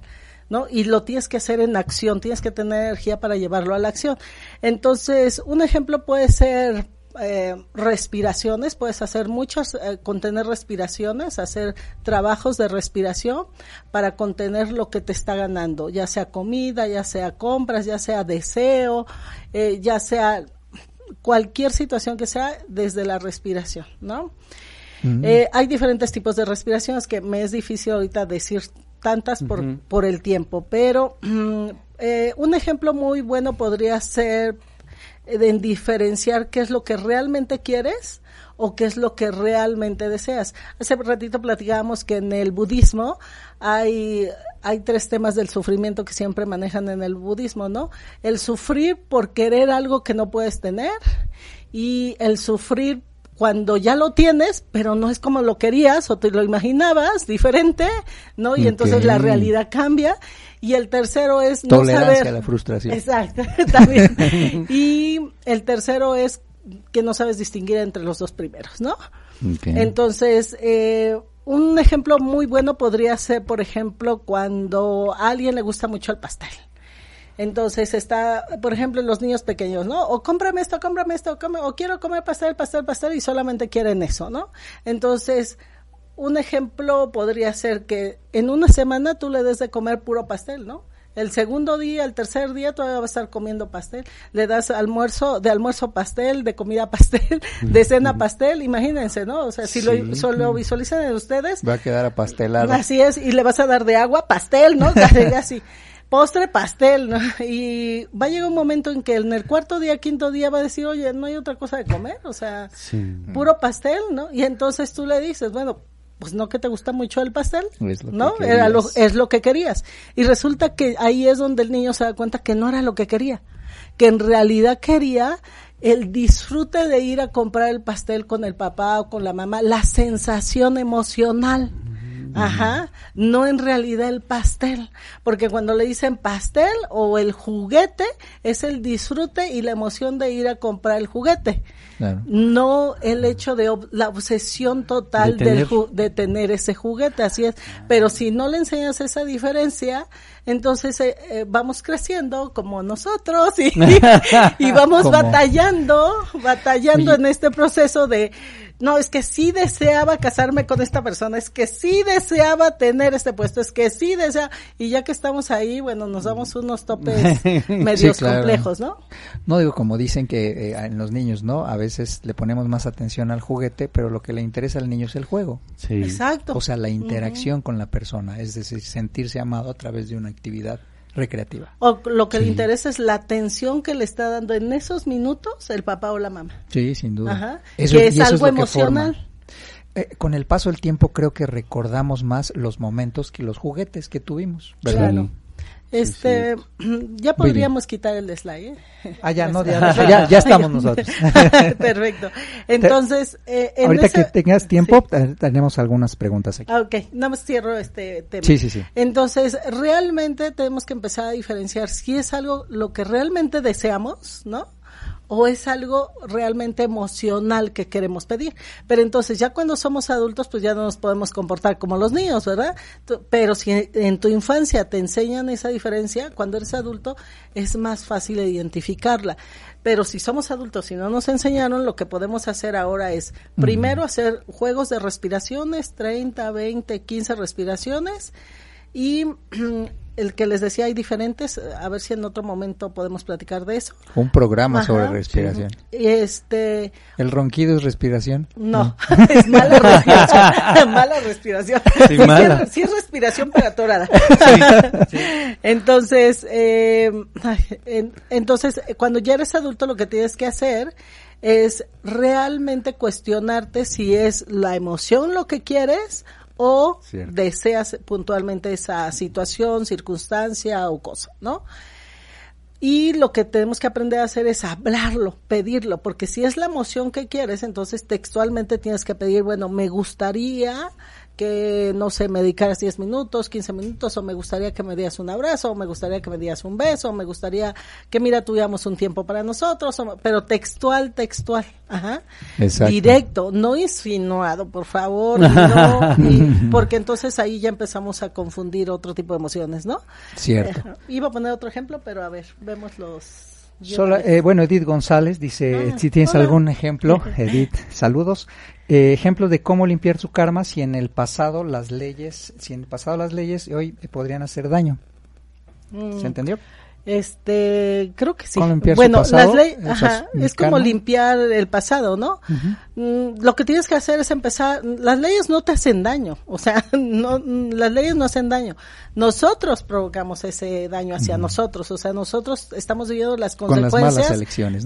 ¿no? Y lo tienes que hacer en acción, tienes que tener energía para llevarlo a la acción. Entonces, un ejemplo puede ser eh, respiraciones, puedes hacer muchos, eh, contener respiraciones, hacer trabajos de respiración para contener lo que te está ganando, ya sea comida, ya sea compras, ya sea deseo, eh, ya sea cualquier situación que sea desde la respiración, ¿no? Mm. hay diferentes tipos de respiraciones que me es difícil ahorita decir tantas por, por el tiempo, pero mm, *clears throat* un ejemplo muy bueno podría ser en diferenciar qué es lo que realmente quieres o qué es lo que realmente deseas. Hace ratito platicábamos que en el budismo hay, hay tres temas del sufrimiento que siempre manejan en el budismo, ¿no? El sufrir por querer algo que no puedes tener y el sufrir cuando ya lo tienes, pero no es como lo querías o te lo imaginabas diferente, ¿no? Y entonces la realidad cambia. Y el tercero es no Tolerancia a la frustración. Exacto, *laughs* también. *laughs* y el tercero es que no sabes distinguir entre los dos primeros, ¿no? Entonces, eh, un ejemplo muy bueno podría ser, por ejemplo, cuando a alguien le gusta mucho el pastel. Entonces está, por ejemplo, los niños pequeños, ¿no? O cómprame esto, cómprame esto, o quiero comer pastel, pastel, pastel, y solamente quieren eso, ¿no? Entonces, un ejemplo podría ser que en una semana tú le des de comer puro pastel, ¿no? El segundo día, el tercer día todavía va a estar comiendo pastel. Le das almuerzo, de almuerzo pastel, de comida *laughs* pastel, de cena pastel, imagínense, ¿no? O sea, si lo, solo visualizan en ustedes. Va a quedar apastelado. Así es, y le vas a dar de agua pastel, ¿no? así *laughs* postre pastel, ¿no? Y va a llegar un momento en que en el cuarto día, quinto día va a decir, oye, no hay otra cosa de comer, o sea, puro pastel, ¿no? Y entonces tú le dices, bueno, pues no que te gusta mucho el pastel, ¿no? Era lo, es lo que querías. Y resulta que ahí es donde el niño se da cuenta que no era lo que quería, que en realidad quería el disfrute de ir a comprar el pastel con el papá o con la mamá, la sensación emocional. Ajá, no en realidad el pastel, porque cuando le dicen pastel o el juguete es el disfrute y la emoción de ir a comprar el juguete, no el hecho de la obsesión total de de tener ese juguete, así es. Pero si no le enseñas esa diferencia, entonces eh, eh, vamos creciendo como nosotros y, *laughs* y vamos batallando, batallando en este proceso de no, es que sí deseaba casarme con esta persona, es que sí deseaba tener este puesto, es que sí desea, y ya que estamos ahí, bueno, nos damos unos topes *laughs* medios complejos, ¿no? No digo como dicen que eh, en los niños, ¿no? A veces le ponemos más atención al juguete, pero lo que le interesa al niño es el juego. Sí. Exacto. O sea, la interacción con la persona, es decir, sentirse amado a través de una actividad recreativa. O lo que le interesa es la atención que le está dando en esos minutos el papá o la mamá. Sí, sin duda. Ajá. que es algo emocional. Eh, con el paso del tiempo creo que recordamos más los momentos que los juguetes que tuvimos. ¿verdad? Claro. Este, *clears throat* ya podríamos quitar el slide. ¿eh? *laughs* Ah, ya, no, ya, ya, estamos *laughs* nosotros. *laughs* Perfecto. Entonces, eh, ahorita que tengas tiempo, tenemos algunas preguntas aquí. Ah, ok, nada más cierro este tema. Sí, sí, sí. Entonces, realmente tenemos que empezar a diferenciar si es algo lo que realmente deseamos, ¿no? O es algo realmente emocional que queremos pedir. Pero entonces ya cuando somos adultos pues ya no nos podemos comportar como los niños, ¿verdad? Pero si en tu infancia te enseñan esa diferencia, cuando eres adulto es más fácil identificarla. Pero si somos adultos y no nos enseñaron, lo que podemos hacer ahora es primero hacer juegos de respiraciones, 30, 20, 15 respiraciones y *clears throat* el que les decía hay diferentes, a ver si en otro momento podemos platicar de eso. Un programa sobre respiración. Este ¿El ronquido es respiración? No, *laughs* es mala respiración. *laughs* mala respiración. Sí, mala. Sí, es respiración pero atorada. *laughs* Entonces, eh, entonces cuando ya eres adulto lo que tienes que hacer es realmente cuestionarte si es la emoción lo que quieres o deseas puntualmente esa situación, circunstancia o cosa, ¿no? Y lo que tenemos que aprender a hacer es hablarlo, pedirlo, porque si es la emoción que quieres, entonces textualmente tienes que pedir, bueno, me gustaría que, no sé, me dedicaras 10 minutos, 15 minutos, o me gustaría que me dieras un abrazo, o me gustaría que me dieras un beso, o me gustaría que, mira, tuviéramos un tiempo para nosotros, pero textual, textual, ajá. Exacto. Directo, no insinuado, por favor, *laughs* no, porque entonces ahí ya empezamos a confundir otro tipo de emociones, ¿no? Cierto. Iba a poner otro ejemplo, pero a ver, vemos los... Sola- eh, bueno, Edith González dice, Ah, si tienes hola. algún ejemplo, *laughs* Edith, saludos. Eh, ejemplo de cómo limpiar su karma si en el pasado las leyes, si en el pasado las leyes hoy eh, podrían hacer daño. Mm, ¿Se entendió? Este, creo que sí. ¿Cómo limpiar su bueno, pasado? las leyes, ajá, es como limpiar el pasado, ¿no? Mm, Lo que tienes que hacer es empezar, las leyes no te hacen daño, o sea, *laughs* no, las leyes no hacen daño. Nosotros provocamos ese daño hacia nosotros, o sea, nosotros estamos viviendo las Con las consecuencias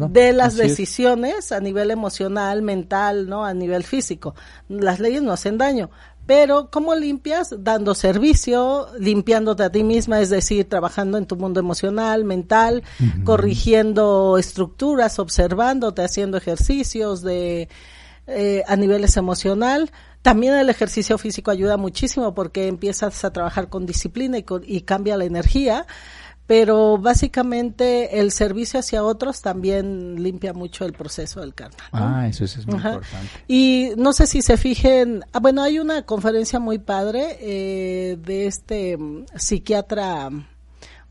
de las Así es. decisiones a nivel emocional, mental, ¿no? A nivel físico. Las leyes no hacen daño. Pero, ¿cómo limpias? Dando servicio, limpiándote a ti misma, es decir, trabajando en tu mundo emocional, mental, corrigiendo estructuras, observándote, haciendo ejercicios de eh, a niveles emocional. También el ejercicio físico ayuda muchísimo porque empiezas a trabajar con disciplina y, con- y cambia la energía. Pero básicamente el servicio hacia otros también limpia mucho el proceso del karma. ¿no? Ah, eso, eso es muy Ajá. importante. Y no sé si se fijen, ah, bueno, hay una conferencia muy padre eh, de este mm, psiquiatra mm,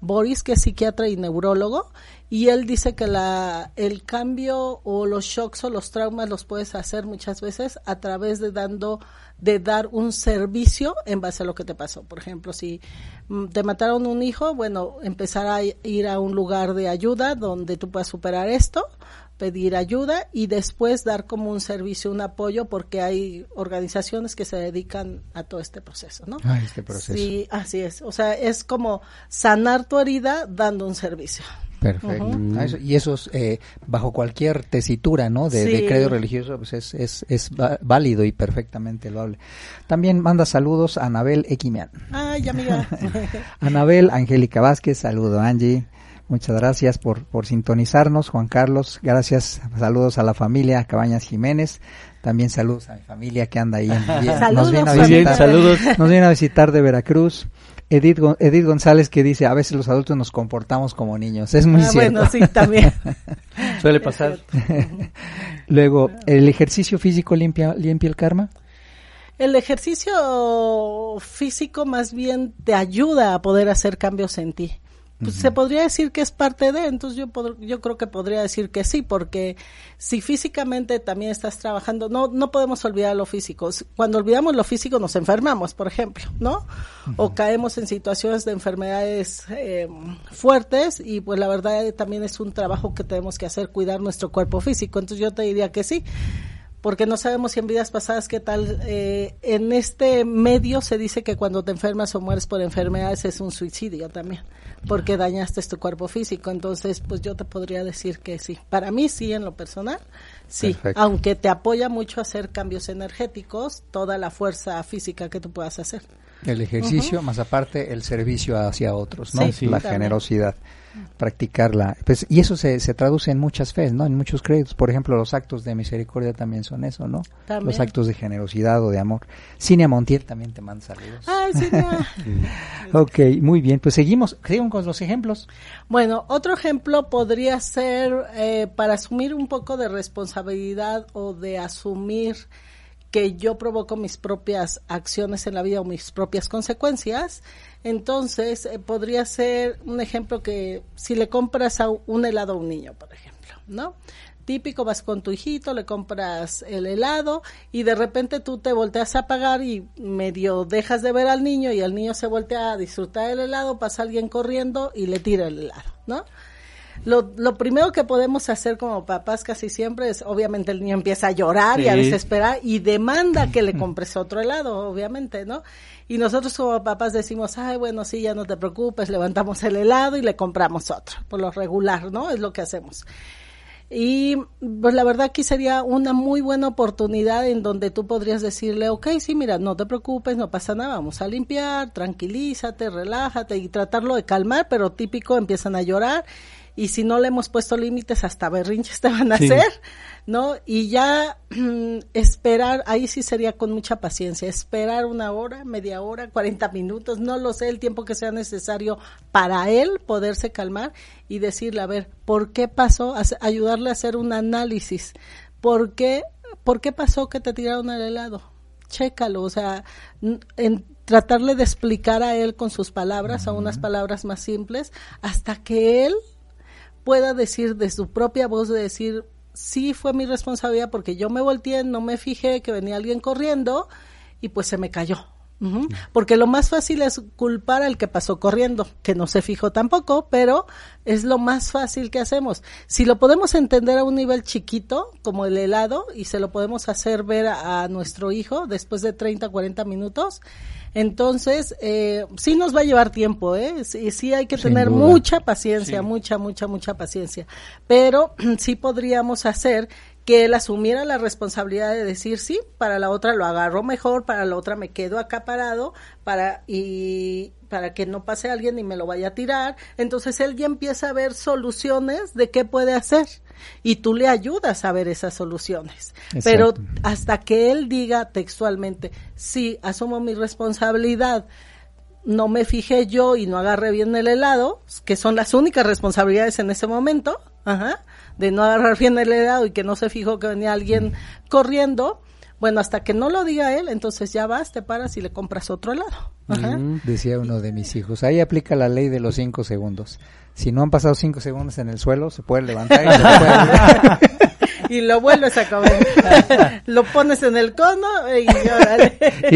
Boris, que es psiquiatra y neurólogo, y él dice que la, el cambio o los shocks o los traumas los puedes hacer muchas veces a través de dando de dar un servicio en base a lo que te pasó. Por ejemplo, si mm, te mataron un hijo, bueno, empezar a ir a un lugar de ayuda donde tú puedas superar esto, pedir ayuda y después dar como un servicio, un apoyo, porque hay organizaciones que se dedican a todo este proceso, ¿no? Ah, este proceso. Sí, así es. O sea, es como sanar tu herida dando un servicio. Perfecto. Ah, eso- y eso es eh, bajo cualquier tesitura, ¿no? De, credo religioso, pues es, es, es válido y perfectamente loable. También manda saludos a Anabel Equimian. Ay, amiga. *laughs* Anabel, Angélica Vázquez, saludo Angie. Muchas gracias por, por sintonizarnos, Juan Carlos. Gracias, saludos a la familia Cabañas Jiménez. También saludos a mi familia que anda ahí. *laughs* En, bien- Saludos, nos viene a visitar, saludos. nos viene a visitar de Veracruz. Edith, Edith González que dice, a veces los adultos nos comportamos como niños. Es muy Ah, cierto. bueno, sí, también. *laughs* Suele pasar. *laughs* Luego, ¿el ejercicio físico limpia, limpia el karma? El ejercicio físico más bien te ayuda a poder hacer cambios en ti. Pues se podría decir que es parte de, entonces yo yo creo que podría decir que sí, porque si físicamente también estás trabajando, no no podemos olvidar lo físico. Cuando olvidamos lo físico nos enfermamos, por ejemplo, ¿no? O caemos en situaciones de enfermedades eh, fuertes y pues la verdad eh, también es un trabajo que tenemos que hacer, cuidar nuestro cuerpo físico. Entonces yo te diría que sí porque no sabemos si en vidas pasadas qué tal. eh, en este medio se dice que cuando te enfermas o mueres por enfermedades es un suicidio también, porque dañaste tu cuerpo físico. Entonces, pues yo te podría decir que sí. Para mí sí, en lo personal, sí. Perfecto. Aunque te apoya mucho a hacer cambios energéticos, toda la fuerza física que tú puedas hacer. El ejercicio, más aparte el servicio hacia otros, ¿no? Sí, sí. la también. generosidad, practicarla. Pues, y eso se, se traduce en muchas fe, ¿no? En muchos créditos. Por ejemplo, los actos de misericordia también son eso, ¿no? También. Los actos de generosidad o de amor. Cinia Montiel también te manda saludos. Ay, sí. *laughs* Ok, muy bien. Pues seguimos, seguimos con los ejemplos. Bueno, otro ejemplo podría ser eh, para asumir un poco de responsabilidad o de asumir que yo provoco mis propias acciones en la vida o mis propias consecuencias. Entonces, eh, podría ser un ejemplo que si le compras a un helado a un niño, por ejemplo, ¿no? Típico, vas con tu hijito, le compras el helado y de repente tú te volteas a pagar y medio dejas de ver al niño y el niño se voltea a disfrutar el helado, pasa alguien corriendo y le tira el helado, ¿no? Lo, lo primero que podemos hacer como papás casi siempre es, obviamente el niño empieza a llorar y a desesperar y demanda que le *laughs* compres otro helado, obviamente, ¿no? Y nosotros como papás decimos, ay, bueno, sí, ya no te preocupes, levantamos el helado y le compramos otro, por lo regular, ¿no? Es lo que hacemos. Y pues la verdad aquí sería una muy buena oportunidad en donde tú podrías decirle, ok, sí, mira, no te preocupes, no pasa nada, vamos a limpiar, tranquilízate, relájate y tratarlo de calmar, pero típico empiezan a llorar y si no le hemos puesto límites hasta berrinches te van a hacer, ¿no? Y ya *clears throat* esperar, ahí sí sería con mucha paciencia, esperar una hora, media hora, 40 minutos, no lo sé, el tiempo que sea necesario para él poderse calmar y decirle, a ver, ¿por qué pasó? Ayudarle a hacer un análisis. ¿Por qué, ¿Por qué pasó que te tiraron al helado? Chécalo, o sea, en, tratarle de explicar a él con sus palabras, a unas palabras más simples, hasta que él pueda decir de su propia voz, de decir, sí fue mi responsabilidad porque yo me volteé, no me fijé que venía alguien corriendo y pues se me cayó. Porque lo más fácil es culpar al que pasó corriendo, que no se fijó tampoco, pero es lo más fácil que hacemos. Si lo podemos entender a un nivel chiquito, como el helado, y se lo podemos hacer ver a, nuestro hijo después de 30, 40 minutos, entonces, eh, sí nos va a llevar tiempo, ¿eh? Sí, sí hay que tener mucha paciencia, mucha, mucha, mucha paciencia. Pero *clears throat* sí podríamos hacer que él asumiera la responsabilidad de decir sí, para la otra lo agarro mejor, para la otra me quedo acá parado, para y para que no pase alguien y me lo vaya a tirar. Entonces él ya empieza a ver soluciones de qué puede hacer y tú le ayudas a ver esas soluciones. Pero hasta que él diga textualmente, sí, asumo mi responsabilidad, no me fijé yo y no agarré bien el helado, que son las únicas responsabilidades en ese momento, ajá, de no agarrar bien el helado y que no se fijó que venía alguien corriendo, bueno, hasta que no lo diga él, entonces ya vas, te paras y le compras otro helado. Mm, decía uno de mis hijos, ahí aplica la ley de los cinco segundos. Si no han pasado cinco segundos en el suelo, se puede levantar y se puede *laughs* y lo vuelves a comer. lo pones en el cono y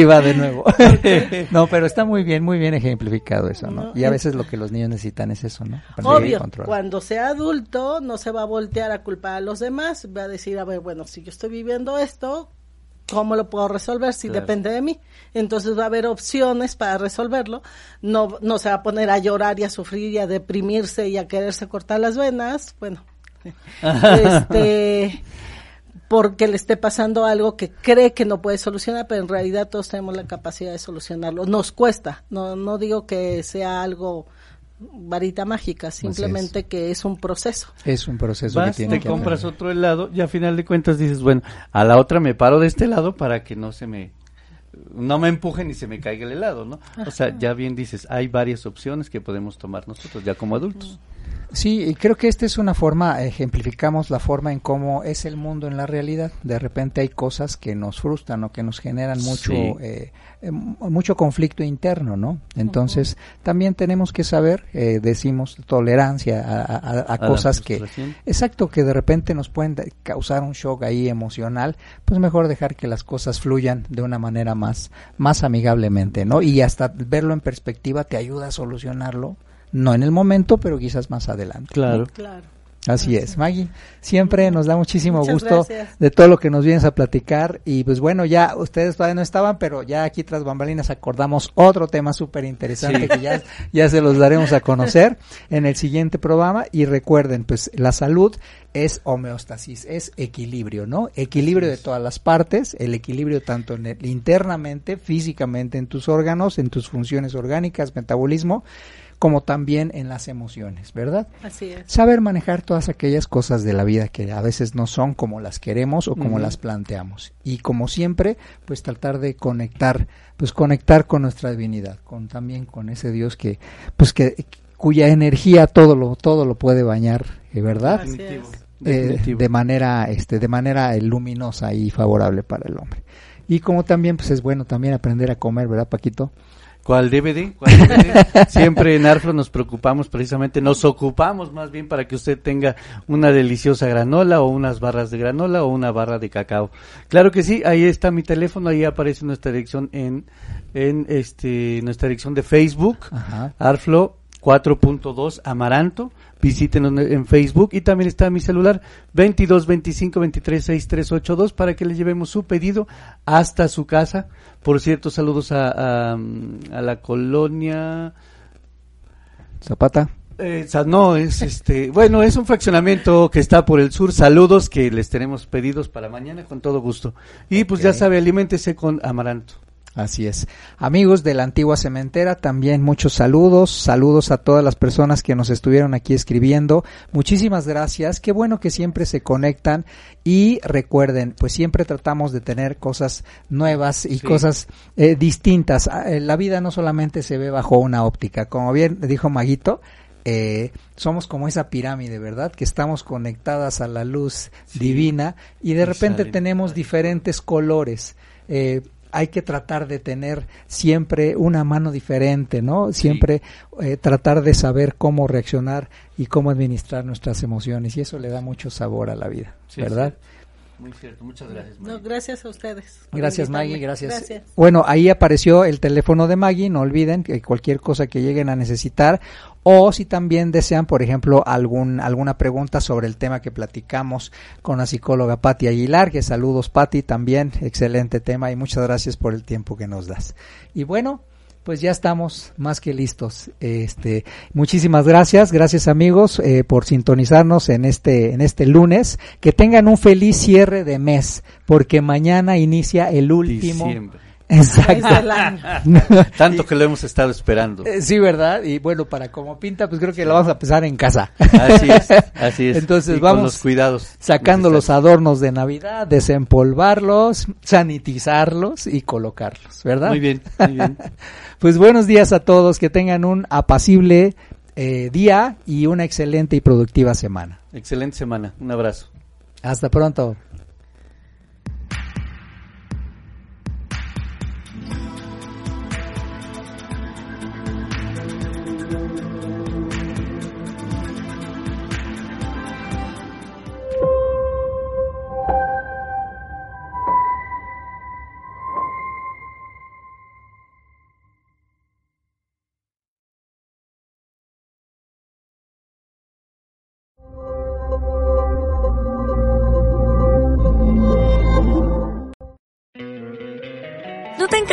Y va de nuevo. *laughs* no, pero está muy bien, muy bien ejemplificado eso, ¿no? y a veces lo que los niños necesitan es eso, ¿no? Obvio, cuando sea adulto no se va a voltear a culpar a los demás, va a decir, a ver, bueno, si yo estoy viviendo esto, ¿Cómo lo puedo resolver? Si depende de mí. Entonces va a haber opciones para resolverlo. No, no se va a poner a llorar y a sufrir y a deprimirse y a quererse cortar las venas. Bueno, *laughs* este, porque le esté pasando algo que cree que no puede solucionar, pero en realidad todos tenemos la capacidad de solucionarlo. Nos cuesta, no, no digo que sea algo varita mágica, simplemente que es un proceso. Es un proceso que tiene te compras otro helado y a final de cuentas dices, bueno, a la otra me paro de este lado para que no se me no me empujen y se me caiga el helado, ¿no? O sea, ya bien dices, hay varias opciones que podemos tomar nosotros ya como adultos. Sí, y creo que esta es una forma, ejemplificamos la forma en cómo es el mundo en la realidad. De repente hay cosas que nos frustran o que nos generan mucho, eh, eh, mucho conflicto interno, ¿no? Entonces, también tenemos que saber, eh, decimos, tolerancia a, cosas que, exacto, que de repente nos pueden causar un shock ahí emocional, pues mejor dejar que las cosas fluyan de una manera más, más amigablemente, ¿no? Y hasta verlo en perspectiva te ayuda a solucionarlo no en el momento, pero quizás más adelante. Claro. Así es, Maggie. Siempre nos da muchísimo gusto de todo lo que nos vienes a platicar. Y pues bueno, ya ustedes todavía no estaban, pero ya aquí tras bambalinas acordamos otro tema súper interesante que ya, ya se los daremos a conocer en el siguiente programa. Y recuerden, pues la salud es homeostasis, es equilibrio, ¿no? Equilibrio de todas las partes, el equilibrio tanto en el, internamente, físicamente en tus órganos, en tus funciones orgánicas, metabolismo como también en las emociones, ¿verdad? Así es. Saber manejar todas aquellas cosas de la vida que a veces no son como las queremos o como las planteamos. Y como siempre, pues tratar de conectar, pues conectar con nuestra divinidad, con también con ese Dios que, pues que, cuya energía todo lo, todo lo puede bañar, ¿eh? ¿verdad? Eh, de manera, este, de manera luminosa y favorable para el hombre. Y como también, pues es bueno también aprender a comer, ¿verdad, Paquito? ¿Cuál DVD? *laughs* Siempre en Arflo nos preocupamos precisamente, nos ocupamos más bien para que usted tenga una deliciosa granola o unas barras de granola o una barra de cacao. Claro que sí, ahí está mi teléfono, ahí aparece nuestra dirección en, en este, nuestra dirección de Facebook, Arflo 4.2 Amaranto. Visítenos en Facebook y también está mi celular 22 25 23 6382 para que le llevemos su pedido hasta su casa. Por cierto, saludos a, a, la colonia Zapata. Eh, no, es este, bueno, es un fraccionamiento que está por el sur. Saludos que les tenemos pedidos para mañana con todo gusto. Y pues ya sabe, aliméntese con amaranto. Así es. Amigos de la antigua cementera, también muchos saludos, saludos a todas las personas que nos estuvieron aquí escribiendo. Muchísimas gracias, qué bueno que siempre se conectan y recuerden, pues siempre tratamos de tener cosas nuevas y cosas eh, distintas. Ah, eh, La vida no solamente se ve bajo una óptica, como bien dijo Maguito, eh, somos como esa pirámide, ¿verdad? Que estamos conectadas a la luz divina y de Y repente salen tenemos diferentes colores. Eh, hay que tratar de tener siempre una mano diferente, ¿no? Siempre eh, tratar de saber cómo reaccionar y cómo administrar nuestras emociones y eso le da mucho sabor a la vida, Sí, ¿verdad? Muy cierto, muchas gracias. No, gracias a ustedes. Gracias. Maggie, gracias. Gracias. Bueno, ahí apareció el teléfono de Maggie, no olviden que cualquier cosa que lleguen a necesitar o si también desean, por ejemplo, algún alguna pregunta sobre el tema que platicamos con la psicóloga Patti Aguilar, que saludos Patti también, excelente tema y muchas gracias por el tiempo que nos das. Y bueno, pues ya estamos más que listos. Este, muchísimas gracias, gracias amigos eh, por sintonizarnos en este en este lunes. Que tengan un feliz cierre de mes, porque mañana inicia el último. Diciembre. Exacto. *laughs* *laughs* Tanto que lo hemos estado esperando. Eh, Sí, ¿verdad? Y bueno, para como pinta, pues creo que lo vamos a empezar en casa. Así es, *laughs* así es. Entonces Y vamos con los cuidados. Sacando los adornos de Navidad, desempolvarlos, sanitizarlos y colocarlos, ¿verdad? Muy bien, muy bien. Pues buenos días a todos, que tengan un apacible eh, día y una excelente y productiva semana. Excelente semana. Un abrazo. Hasta pronto.